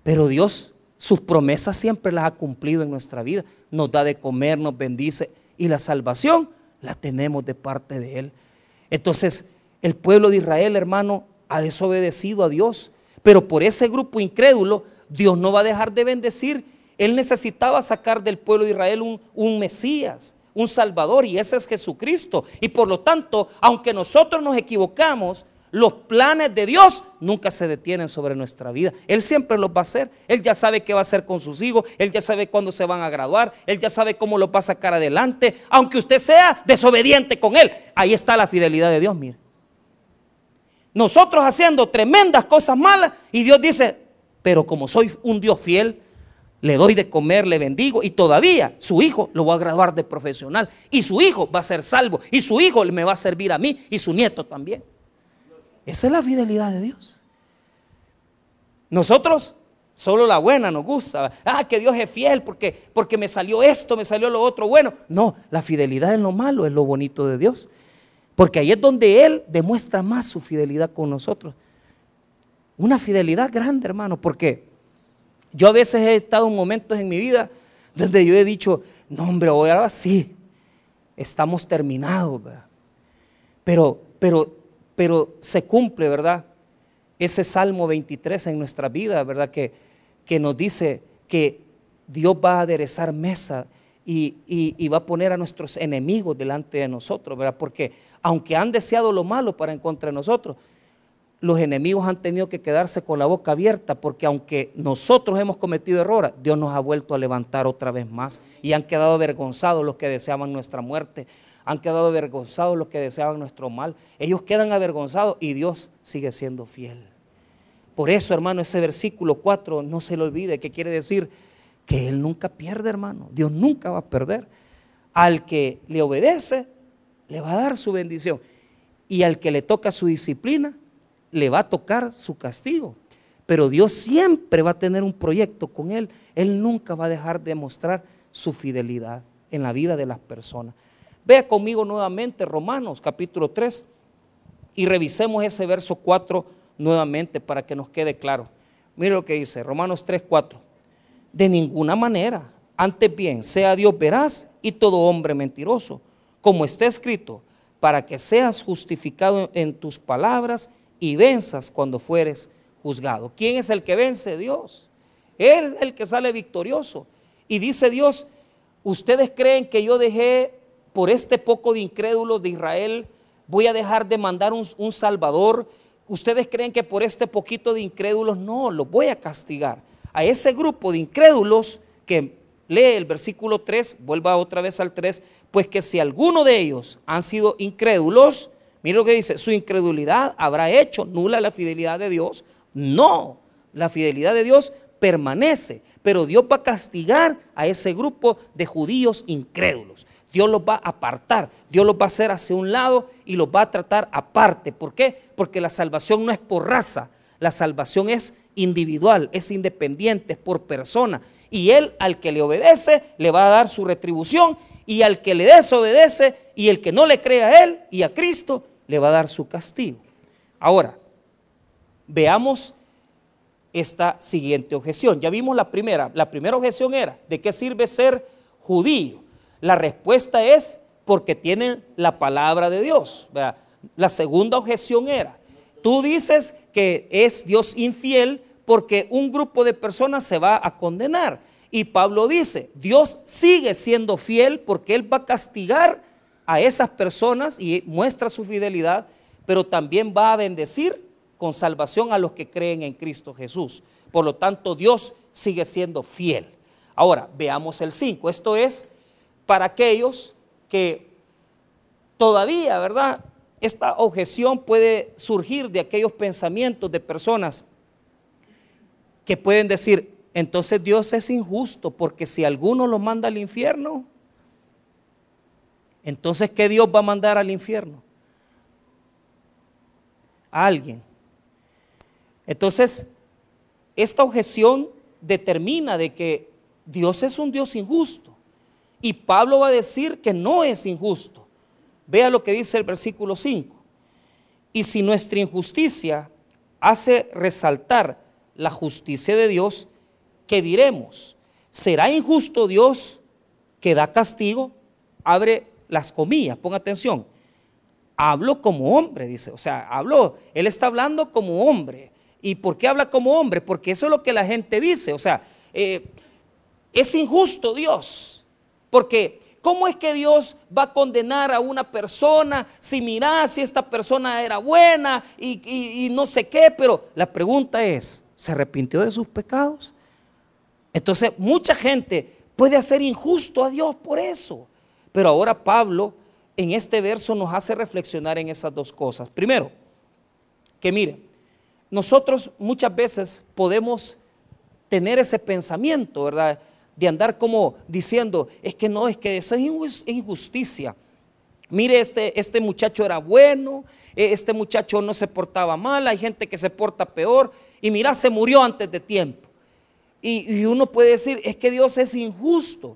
Pero Dios, sus promesas siempre las ha cumplido en nuestra vida. Nos da de comer, nos bendice. Y la salvación la tenemos de parte de Él. Entonces, el pueblo de Israel, hermano, ha desobedecido a Dios. Pero por ese grupo incrédulo, Dios no va a dejar de bendecir. Él necesitaba sacar del pueblo de Israel un, Mesías, un Salvador, y ese es Jesucristo. Y por lo tanto, aunque nosotros nos equivocamos, los planes de Dios nunca se detienen sobre nuestra vida. Él siempre los va a hacer. Él ya sabe qué va a hacer con sus hijos. Él ya sabe cuándo se van a graduar. Él ya sabe cómo los va a sacar adelante. Aunque usted sea desobediente con Él. Ahí está la fidelidad de Dios, mire. Nosotros haciendo tremendas cosas malas y Dios dice, pero como soy un Dios fiel, le doy de comer, le bendigo y todavía su hijo lo va a graduar de profesional y su hijo va a ser salvo y su hijo me va a servir a mí y su nieto también. Esa es la fidelidad de Dios. Nosotros solo la buena nos gusta. Ah, que Dios es fiel porque, porque me salió esto, me salió lo otro bueno. No, la fidelidad en lo malo es lo bonito de Dios. Porque ahí es donde Él demuestra más su fidelidad con nosotros. Una fidelidad grande, hermano, porque yo a veces he estado en momentos en mi vida donde yo he dicho, no hombre, ahora sí, estamos terminados, Pero, pero, pero se cumple, ¿verdad? Ese Salmo 23 en nuestra vida, ¿verdad? Que, que nos dice que Dios va a aderezar mesa y, va a poner a nuestros enemigos delante de nosotros, ¿verdad? Porque aunque han deseado lo malo para en contra de nosotros, los enemigos han tenido que quedarse con la boca abierta porque aunque nosotros hemos cometido errores, Dios nos ha vuelto a levantar otra vez más y han quedado avergonzados los que deseaban nuestra muerte, han quedado avergonzados los que deseaban nuestro mal. Ellos quedan avergonzados y Dios sigue siendo fiel. Por eso, hermano, ese versículo 4 no se lo olvide, que quiere decir que Él nunca pierde, hermano. Dios nunca va a perder. Al que le obedece, le va a dar su bendición. Y al que le toca su disciplina, le va a tocar su castigo. Pero Dios siempre va a tener un proyecto con él. Él nunca va a dejar de mostrar su fidelidad en la vida de las personas. Vea conmigo nuevamente Romanos capítulo 3 y revisemos ese verso 4 nuevamente para que nos quede claro. Mire lo que dice Romanos 3, 4. De ninguna manera, antes bien, sea Dios veraz y todo hombre mentiroso como está escrito, para que seas justificado en tus palabras y venzas cuando fueres juzgado. ¿Quién es el que vence? Dios. Él es el que sale victorioso. Y dice Dios, ustedes creen que yo dejé por este poco de incrédulos de Israel, voy a dejar de mandar un, un Salvador. Ustedes creen que por este poquito de incrédulos, no, los voy a castigar. A ese grupo de incrédulos que lee el versículo 3, vuelva otra vez al 3, pues que si alguno de ellos han sido incrédulos, mire lo que dice, su incredulidad habrá hecho nula la fidelidad de Dios. No, la fidelidad de Dios permanece, pero Dios va a castigar a ese grupo de judíos incrédulos. Dios los va a apartar, Dios los va a hacer hacia un lado y los va a tratar aparte. ¿Por qué? Porque la salvación no es por raza, la salvación es individual, es independiente, es por persona. Y Él al que le obedece le va a dar su retribución y al que le desobedece y el que no le cree a Él y a Cristo, le va a dar su castigo. Ahora, veamos esta siguiente objeción. Ya vimos la primera. La primera objeción era, ¿de qué sirve ser judío? La respuesta es porque tienen la palabra de Dios. La segunda objeción era, tú dices que es Dios infiel porque un grupo de personas se va a condenar. Y Pablo dice, Dios sigue siendo fiel porque Él va a castigar a esas personas y muestra su fidelidad, pero también va a bendecir con salvación a los que creen en Cristo Jesús. Por lo tanto, Dios sigue siendo fiel. Ahora, veamos el 5. Esto es para aquellos que todavía, ¿verdad? Esta objeción puede surgir de aquellos pensamientos de personas que pueden decir, entonces Dios es injusto porque si alguno lo manda al infierno, entonces ¿qué Dios va a mandar al infierno? A alguien. Entonces, esta objeción determina de que Dios es un Dios injusto. Y Pablo va a decir que no es injusto. Vea lo que dice el versículo 5. Y si nuestra injusticia hace resaltar la justicia de Dios, ¿qué diremos? ¿Será injusto Dios que da castigo? Abre las comillas, ponga atención. Hablo como hombre, dice. O sea, habló, él está hablando como hombre. ¿Y por qué habla como hombre? Porque eso es lo que la gente dice. O sea, eh, es injusto Dios. Porque ¿cómo es que Dios va a condenar a una persona si mira si esta persona era buena y no sé qué? Pero la pregunta es, ¿se arrepintió de sus pecados? Entonces, mucha gente puede hacer injusto a Dios por eso. Pero ahora Pablo en este verso nos hace reflexionar en esas dos cosas. Primero, que mire, nosotros muchas veces podemos tener ese pensamiento, ¿verdad? De andar como diciendo, es que no, es que eso es injusticia. Mire, este, este muchacho era bueno, e, este muchacho no se portaba mal, hay gente que se porta peor, y mira, se murió antes de tiempo. Y, uno puede decir, es que Dios es injusto.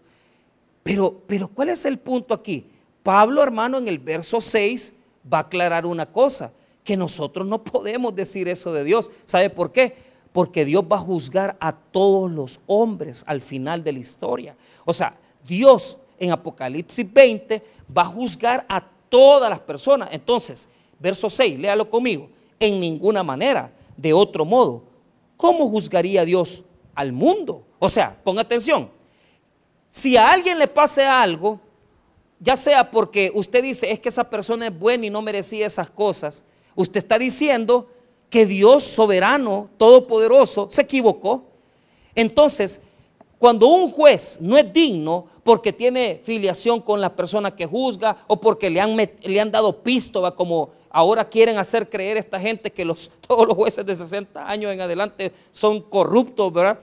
Pero, pero ¿cuál es el punto aquí? Pablo, hermano, en el verso 6 va a aclarar una cosa, que nosotros no podemos decir eso de Dios. ¿Sabe por qué? Porque Dios va a juzgar a todos los hombres al final de la historia. O sea, Dios en Apocalipsis 20 va a juzgar a todas las personas. Entonces, verso 6, léalo conmigo. En ninguna manera, de otro modo, ¿cómo juzgaría Dios al mundo. O sea, ponga atención. Si a alguien le pase algo, ya sea porque usted dice es que esa persona es buena y no merecía esas cosas, usted está diciendo que Dios soberano, todopoderoso, se equivocó. Entonces, cuando un juez no es digno porque tiene filiación con la persona que juzga o porque le han, le han dado pisto, como ahora quieren hacer creer esta gente que los, todos los jueces de 60 años en adelante son corruptos, ¿verdad?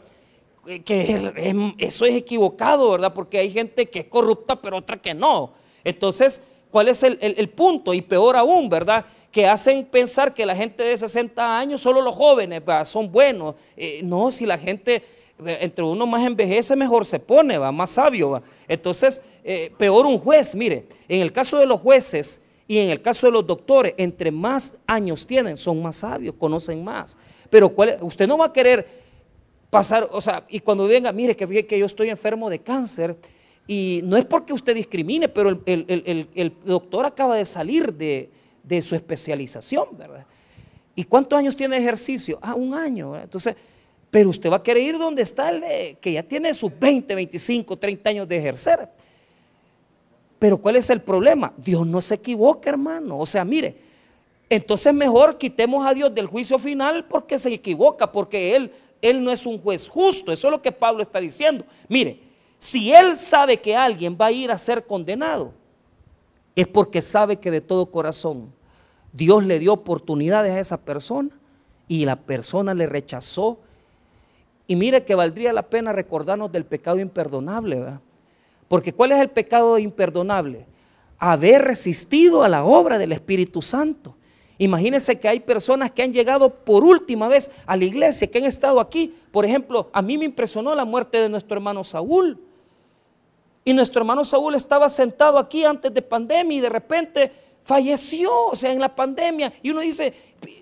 Que eso es equivocado, ¿verdad? Porque hay gente que es corrupta, pero otra que no. Entonces, ¿cuál es el, punto? Y peor aún, ¿verdad? Que hacen pensar que la gente de 60 años, solo los jóvenes, son buenos. Eh, no, si la gente entre uno más envejece, mejor se pone, va más sabio. Va. Entonces, eh, peor un juez. Mire, en el caso de los jueces, y en el caso de los doctores, entre más años tienen, son más sabios, conocen más. Pero usted no va a querer pasar, o sea, y cuando venga, mire que que yo estoy enfermo de cáncer Y no es porque usted discrimine, pero el, doctor acaba de salir de, su especialización, ¿verdad? ¿Y cuántos años tiene ejercicio? Ah, un año. Entonces, pero usted va a querer ir donde está el que ya tiene sus 20, 25, 30 años de ejercer. Pero ¿cuál es el problema? Dios no se equivoca, hermano. O sea, mire, entonces mejor quitemos a Dios del juicio final porque se equivoca, porque Él, Él no es un juez justo. Eso es lo que Pablo está diciendo. Mire, si Él sabe que alguien va a ir a ser condenado, es porque sabe que de todo corazón Dios le dio oportunidades a esa persona y la persona le rechazó. Y mire que valdría la pena recordarnos del pecado imperdonable, ¿verdad? Porque ¿cuál es el pecado imperdonable? Haber resistido a la obra del Espíritu Santo. Imagínense que hay personas que han llegado por última vez a la iglesia, que han estado aquí. Por ejemplo, a mí me impresionó la muerte de nuestro hermano Saúl. Y nuestro hermano Saúl estaba sentado aquí antes de pandemia y de repente falleció, o sea, en la pandemia. Y uno dice,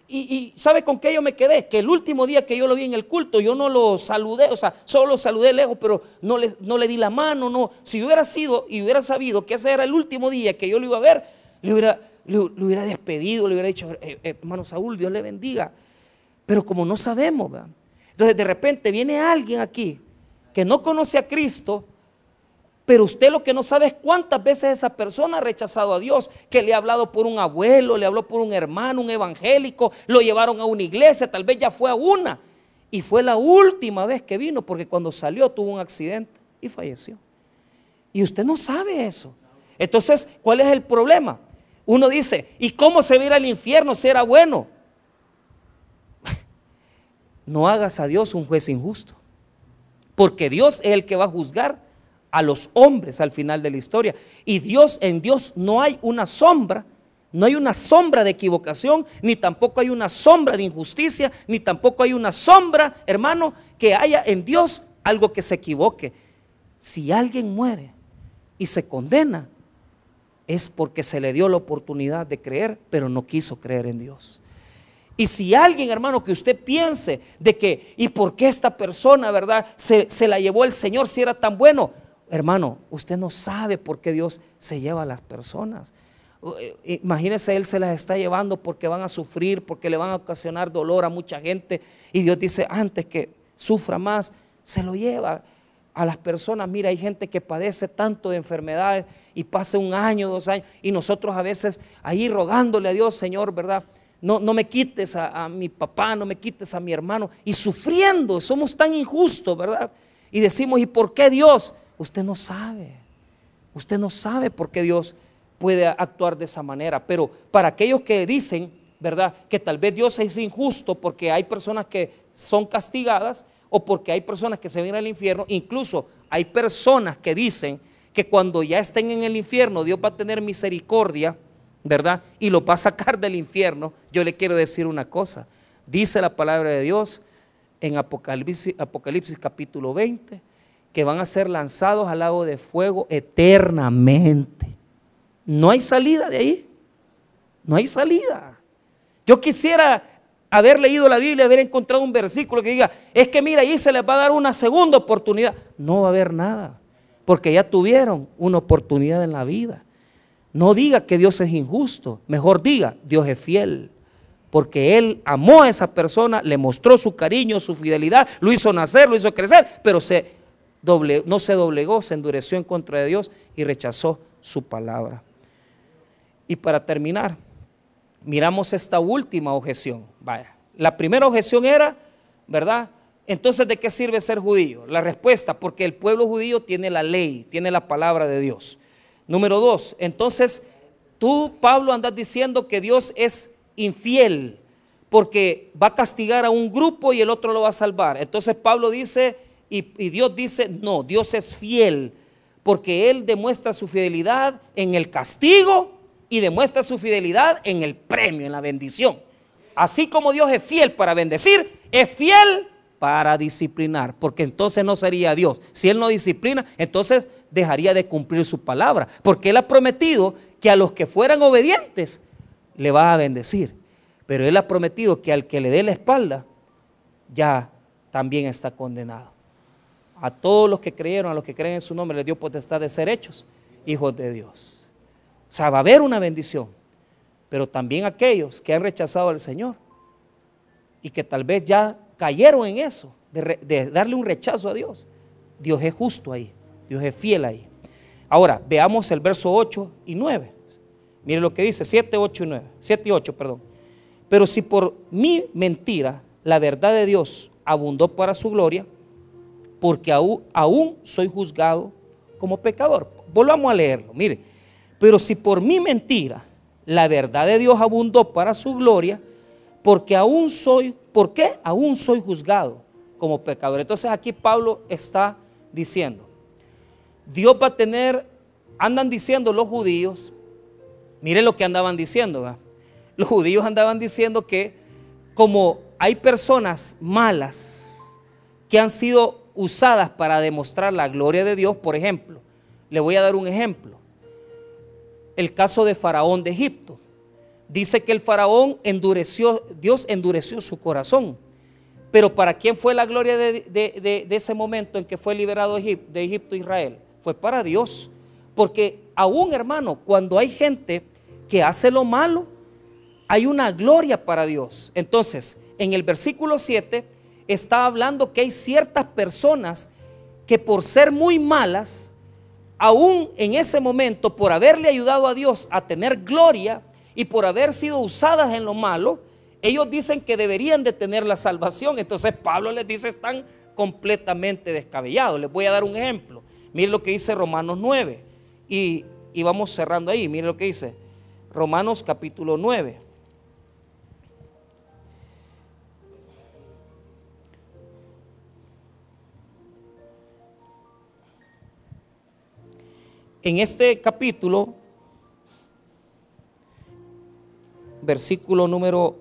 y, ¿sabe con qué yo me quedé? Que el último día que yo lo vi en el culto, yo no lo saludé, o sea, solo lo saludé lejos, pero no le, no le di la mano, no. Si hubiera sido y hubiera sabido que ese era el último día que yo lo iba a ver, le hubiera le, hubiera despedido, le hubiera dicho, eh, eh, hermano Saúl, Dios le bendiga. Pero como no sabemos, entonces de repente viene alguien aquí que no conoce a Cristo, pero usted lo que no sabe es cuántas veces esa persona ha rechazado a Dios, que le ha hablado por un abuelo, le habló por un hermano, un evangélico, lo llevaron a una iglesia, tal vez ya fue a una. Y fue la última vez que vino, porque cuando salió tuvo un accidente y falleció. Y usted no sabe eso. Entonces, ¿cuál es el problema? Uno dice, ¿y cómo se va al infierno si era bueno? No hagas a Dios un juez injusto, porque Dios es el que va a juzgar a los hombres al final de la historia. Y Dios, en Dios no hay una sombra, no hay una sombra de equivocación, ni tampoco hay una sombra de injusticia, ni tampoco hay una sombra, hermano, que haya en Dios algo que se equivoque. Si alguien muere y se condena, es porque se le dio la oportunidad de creer, pero no quiso creer en Dios. Y si alguien, hermano, que usted piense de que, ¿y por qué esta persona, verdad, se, la llevó el Señor si era tan bueno? Hermano, usted no sabe por qué Dios se lleva a las personas. Eh, imagínese, Él se las está llevando porque van a sufrir, porque le van a ocasionar dolor a mucha gente. Y Dios dice, antes que sufra más, se lo lleva a las personas. Mira, hay gente que padece tanto de enfermedades y pasa un año, dos años, y nosotros a veces ahí rogándole a Dios, Señor, ¿verdad? No, no me quites a, a, mi papá, no me quites a mi hermano, y sufriendo, somos tan injustos, ¿verdad? Y decimos, ¿y por qué Dios? Usted no sabe, usted no sabe por qué Dios puede actuar de esa manera, pero para aquellos que dicen, ¿verdad? Que tal vez Dios es injusto porque hay personas que son castigadas o porque hay personas que se vienen al infierno, incluso hay personas que dicen que cuando ya estén en el infierno, Dios va a tener misericordia, ¿verdad? Y lo va a sacar del infierno. Yo le quiero decir una cosa. Dice la palabra de Dios en Apocalipsis capítulo 20, que van a ser lanzados al lago de fuego eternamente. No hay salida de ahí. No hay salida. Yo quisiera haber leído la Biblia, haber encontrado un versículo que diga, es que mira, ahí se les va a dar una segunda oportunidad. No va a haber nada porque ya tuvieron una oportunidad en la vida. No diga que Dios es injusto, mejor diga, Dios es fiel. Porque Él amó a esa persona, le mostró su cariño, su fidelidad, lo hizo nacer, lo hizo crecer, pero se no se doblegó, se endureció en contra de Dios y rechazó su palabra. Y para terminar, miramos esta última objeción. Vaya, la primera objeción era, ¿verdad? Entonces, ¿de qué sirve ser judío? La respuesta, porque el pueblo judío tiene la ley, tiene la palabra de Dios. Número dos, entonces tú, Pablo, andas diciendo que Dios es infiel porque va a castigar a un grupo y el otro lo va a salvar. Entonces Pablo dice, y, Dios dice, no, Dios es fiel porque Él demuestra su fidelidad en el castigo y demuestra su fidelidad en el premio, en la bendición. Así como Dios es fiel para bendecir, es fiel para disciplinar, porque entonces no sería Dios. Si Él no disciplina, entonces dejaría de cumplir su palabra, porque Él ha prometido que a los que fueran obedientes le va a bendecir, pero Él ha prometido que al que le dé la espalda ya también está condenado. A todos los que creyeron, a los que creen en su nombre, les dio potestad de ser hechos hijos de Dios. O sea, va a haber una bendición. Pero también aquellos que han rechazado al Señor y que tal vez ya cayeron en eso, de, darle un rechazo a Dios. Dios es justo ahí, Dios es fiel ahí. Ahora, veamos el verso 8 y 9. Mire lo que dice, 7, 8 y 9. 7 y 8, perdón. Pero si por mi mentira la verdad de Dios abundó para su gloria, porque aún, soy juzgado como pecador. Volvamos a leerlo. Mire, pero si por mi mentira la verdad de Dios abundó para su gloria, porque aún soy, ¿por qué? Aún soy juzgado como pecador. Entonces aquí Pablo está diciendo, Dios va a tener, andan diciendo los judíos, mire lo que andaban diciendo, los judíos andaban diciendo que como hay personas malas que han sido usadas para demostrar la gloria de Dios, por ejemplo, le voy a dar un ejemplo. El caso de Faraón de Egipto. Dice que el faraón endureció, Dios endureció su corazón. Pero ¿para quién fue la gloria de, ese momento en que fue liberado de Egipto Israel? Fue para Dios. Porque aún hermano, cuando hay gente que hace lo malo, hay una gloria para Dios. Entonces, en el versículo 7 está hablando que hay ciertas personas que por ser muy malas, aún en ese momento, por haberle ayudado a Dios a tener gloria y por haber sido usadas en lo malo, ellos dicen que deberían de tener la salvación. Entonces Pablo les dice, están completamente descabellados. Les voy a dar un ejemplo. Miren lo que dice Romanos 9. Y, y vamos cerrando ahí. Miren lo que dice Romanos capítulo 9. En este capítulo, versículo número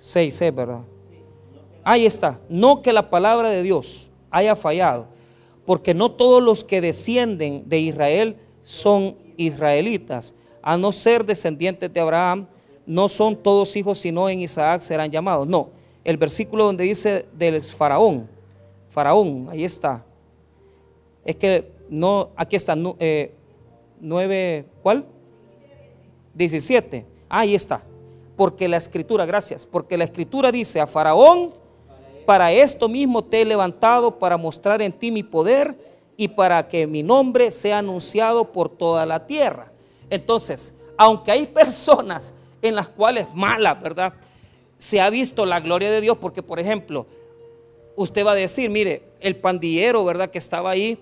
6, ¿es verdad? Ahí está. No que la palabra de Dios haya fallado, porque no todos los que descienden de Israel son israelitas, a no ser descendientes de Abraham, no son todos hijos, sino en Isaac serán llamados. No, el versículo donde dice del faraón. Faraón, ahí está. Es que no, aquí está, eh, nueve, ¿cuál? 17. ahí está. Porque la escritura, gracias, porque la escritura dice a Faraón, para esto mismo te he levantado para mostrar en ti mi poder y para que mi nombre sea anunciado por toda la tierra. Entonces, aunque hay personas en las cuales malas, ¿verdad? Se ha visto la gloria de Dios porque, por ejemplo, usted va a decir, mire, el pandillero, ¿verdad? Que estaba ahí,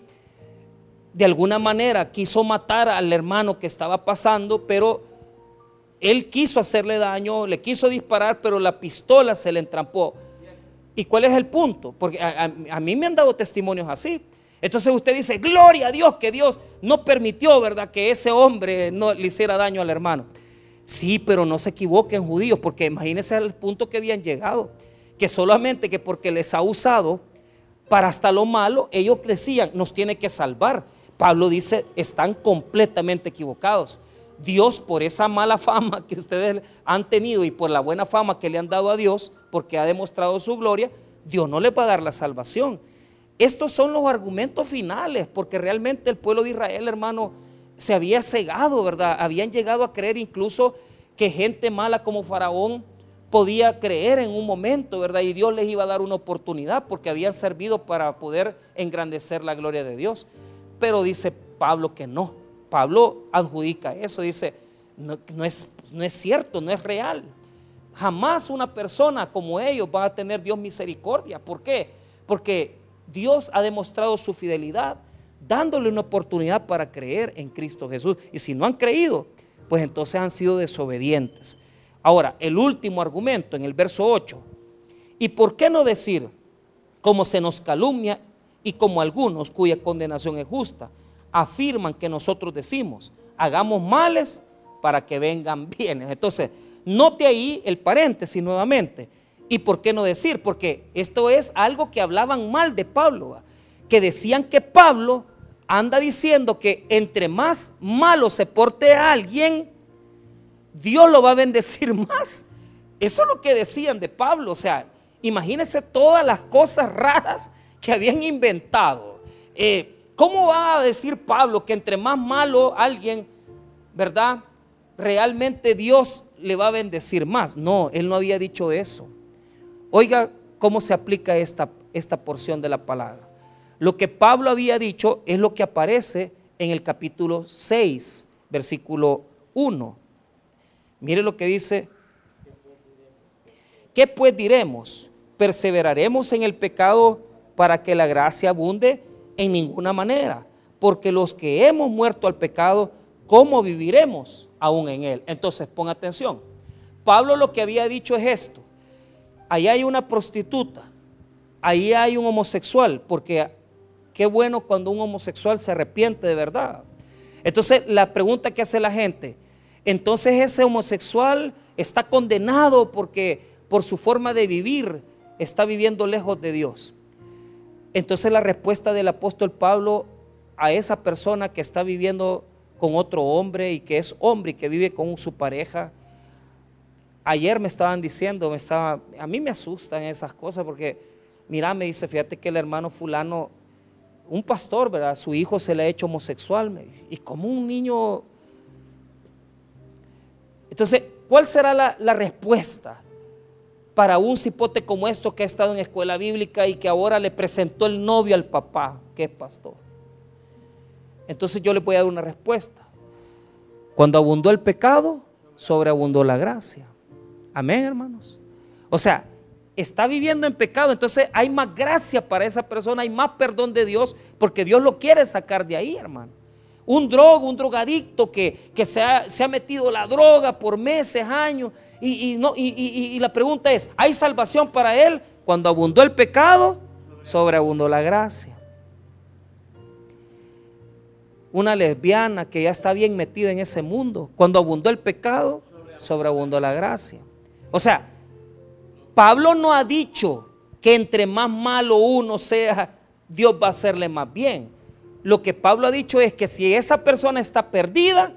de alguna manera quiso matar al hermano que estaba pasando, pero él quiso hacerle daño, le quiso disparar, pero la pistola se le entrampó. ¿Y cuál es el punto? Porque a, mí me han dado testimonios así. Entonces usted dice, gloria a Dios, que Dios no permitió, ¿verdad? Que ese hombre no le hiciera daño al hermano. Sí, pero no se equivoquen judíos, porque imagínense al punto que habían llegado, que solamente que porque les ha usado para hasta lo malo, ellos decían, nos tiene que salvar. Pablo dice, están completamente equivocados. Dios, por esa mala fama que ustedes han tenido y por la buena fama que le han dado a Dios, porque ha demostrado su gloria, Dios no le va a dar la salvación. Estos son los argumentos finales, porque realmente el pueblo de Israel, hermano, se había cegado, ¿verdad? Habían llegado a creer incluso que gente mala como Faraón podía creer en un momento, ¿verdad? Y Dios les iba a dar una oportunidad porque habían servido para poder engrandecer la gloria de Dios. Pero dice Pablo que no. Pablo adjudica eso, dice, no, es, no es cierto, no es real. Jamás una persona como ellos va a tener Dios misericordia. ¿Por qué? Porque Dios ha demostrado su fidelidad dándole una oportunidad para creer en Cristo Jesús. Y si no han creído, pues entonces han sido desobedientes. Ahora, el último argumento en el verso 8. ¿Y por qué no decir, como se nos calumnia y como algunos cuya condenación es justa, afirman que nosotros decimos, hagamos males para que vengan bienes? Entonces, note ahí el paréntesis nuevamente. ¿Y por qué no decir? Porque esto es algo que hablaban mal de Pablo que decían que Pablo anda diciendo que entre más malo se porte a alguien, Dios lo va a bendecir más. Eso es lo que decían de Pablo. O sea, imagínense todas las cosas raras que habían inventado. Eh, ¿Cómo va a decir Pablo que entre más malo alguien, ¿verdad? Realmente Dios le va a bendecir más. No, él no había dicho eso. Oiga cómo se aplica esta, esta porción de la palabra. Lo que Pablo había dicho es lo que aparece en el capítulo 6, versículo 1. Mire lo que dice. ¿Qué pues diremos? ¿Perseveraremos en el pecado para que la gracia abunde? En ninguna manera. Porque los que hemos muerto al pecado, ¿cómo viviremos aún en él? Entonces, pon atención. Pablo lo que había dicho es esto. Ahí hay una prostituta, ahí hay un homosexual, porque qué bueno cuando un homosexual se arrepiente de verdad. Entonces, la pregunta que hace la gente, entonces ese homosexual está condenado porque por su forma de vivir está viviendo lejos de Dios. Entonces la respuesta del apóstol Pablo a esa persona que está viviendo con otro hombre y que es hombre y que vive con su pareja, ayer me estaban diciendo, me estaba, a mí me asustan esas cosas porque, mira, me dice, fíjate que el hermano fulano, un pastor, ¿verdad? Su hijo se le ha hecho homosexual. Y como un niño... Entonces, ¿cuál será la, respuesta? para un cipote como esto que ha estado en escuela bíblica y que ahora le presentó el novio al papá, que es pastor. Entonces yo le voy a dar una respuesta. Cuando abundó el pecado, sobreabundó la gracia. Amén, hermanos. O sea, está viviendo en pecado, entonces hay más gracia para esa persona, hay más perdón de Dios, porque Dios lo quiere sacar de ahí, hermano. Un drogo, un drogadicto que, se, ha, se ha metido la droga por meses, años, y, no, y, la pregunta es, ¿hay salvación para él? Cuando abundó el pecado, sobreabundó la gracia. Una lesbiana que ya está bien metida en ese mundo, cuando abundó el pecado, sobreabundó la gracia. O sea, Pablo no ha dicho que entre más malo uno sea, Dios va a hacerle más bien. Lo que Pablo ha dicho es que si esa persona está perdida,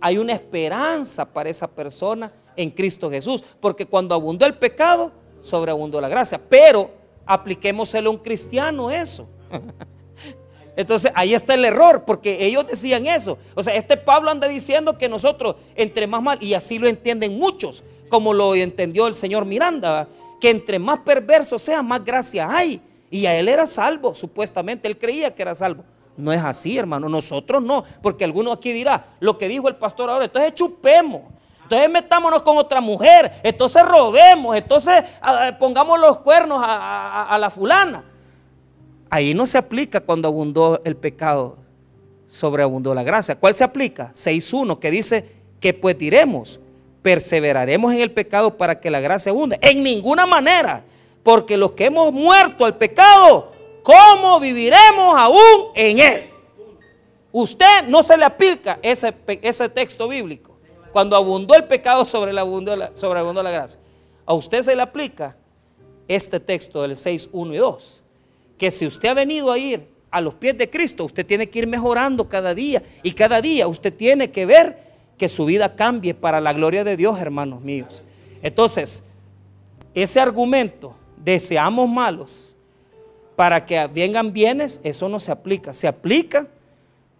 hay una esperanza para esa persona en Cristo Jesús. Porque cuando abundó el pecado, sobreabundó la gracia. Pero apliquémoselo a un cristiano eso. Entonces ahí está el error, porque ellos decían eso. O sea, este Pablo anda diciendo que nosotros, entre más mal, y así lo entienden muchos, como lo entendió el señor Miranda, que entre más perverso sea, más gracia hay. Y a él era salvo, supuestamente, él creía que era salvo. No es así, hermano, nosotros no, porque alguno aquí dirá, lo que dijo el pastor ahora, entonces chupemos entonces metámonos con otra mujer, entonces robemos, entonces pongamos los cuernos a, la fulana. Ahí no se aplica cuando abundó el pecado, sobreabundó la gracia. ¿Cuál se aplica? 6.1 que dice que pues diremos, perseveraremos en el pecado para que la gracia abunde. En ninguna manera, porque los que hemos muerto al pecado, ¿cómo viviremos aún en él? Usted no se le aplica ese, ese texto bíblico. Cuando abundó el pecado, sobre la, sobreabundó la gracia. A usted se le aplica este texto del 6, 1 y 2. Que si usted ha venido a ir a los pies de Cristo, usted tiene que ir mejorando cada día. Y cada día usted tiene que ver que su vida cambie para la gloria de Dios, hermanos míos. Entonces, ese argumento de seamos malos para que vengan bienes, eso no se aplica. Se aplica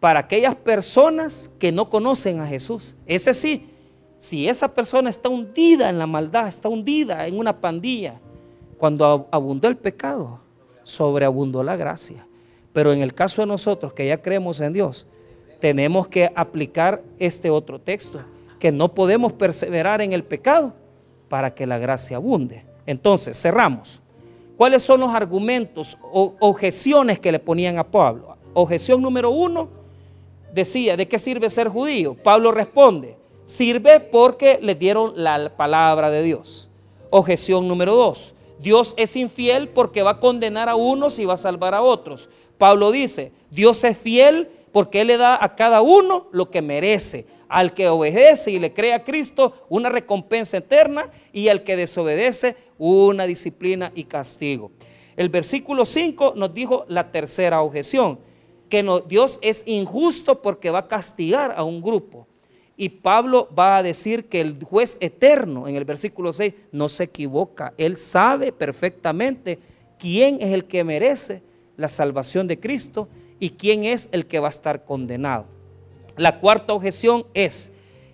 para aquellas personas que no conocen a Jesús. Ese sí, si esa persona está hundida en la maldad, está hundida en una pandilla, cuando abundó el pecado, sobreabundó la gracia. Pero en el caso de nosotros que ya creemos en Dios, tenemos que aplicar este otro texto, que no podemos perseverar en el pecado para que la gracia abunde. Entonces, cerramos. ¿Cuáles son los argumentos o objeciones que le ponían a Pablo? Objeción número uno, decía, ¿de qué sirve ser judío? Pablo responde, sirve porque le dieron la palabra de Dios. Objeción número dos, Dios es infiel porque va a condenar a unos y va a salvar a otros. Pablo dice, Dios es fiel porque Él le da a cada uno lo que merece. Al que obedece y le cree a Cristo, una recompensa eterna y al que desobedece, una disciplina y castigo. El versículo 5 nos dijo la tercera objeción que no, Dios es injusto porque va a castigar a un grupo. Y Pablo va a decir que el juez eterno en el versículo 6 no se equivoca. Él sabe perfectamente quién es el que merece la salvación de Cristo y quién es el que va a estar condenado. La cuarta objeción es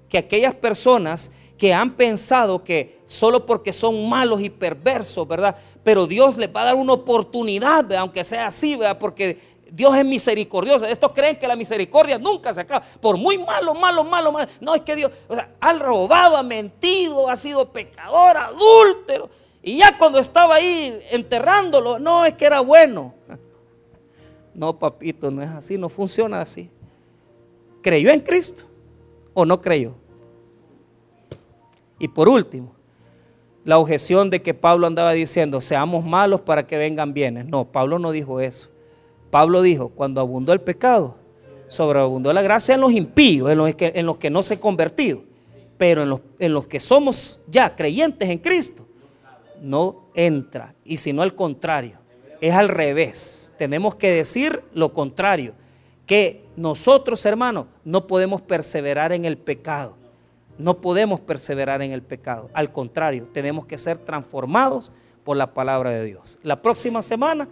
que aquellas personas que han pensado que solo porque son malos y perversos, ¿verdad? Pero Dios les va a dar una oportunidad, aunque sea así, ¿verdad? Porque Dios es misericordioso. Estos creen que la misericordia nunca se acaba. Por muy malo, malo, malo, malo. No, es que Dios, o sea, ha robado, ha mentido, ha sido pecador, adúltero. Y ya cuando estaba ahí enterrándolo, no, es que era bueno. No, papito, no es así, no funciona así. ¿Creyó en Cristo o no creyó? Y por último, la objeción de que Pablo andaba diciendo, seamos malos para que vengan bienes. No, Pablo no dijo eso. Pablo dijo, cuando abundó el pecado, sobreabundó la gracia en los impíos, en los que, en los que no se han convertido. Pero en los, en los que somos ya creyentes en Cristo, no entra. Y si no al contrario, es al revés. Tenemos que decir lo contrario, que nosotros hermanos no podemos perseverar en el pecado no podemos perseverar en el pecado. Al contrario, tenemos que ser transformados por la palabra de Dios. La próxima semana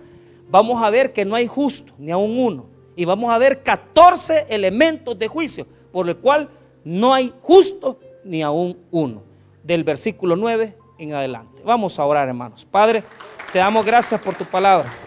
vamos a ver que no hay justo, ni aún uno. Y vamos a ver 14 elementos de juicio, por el cual no hay justo ni aún uno. Del versículo 9 en adelante. Vamos a orar, hermanos. Padre, te damos gracias por tu palabra.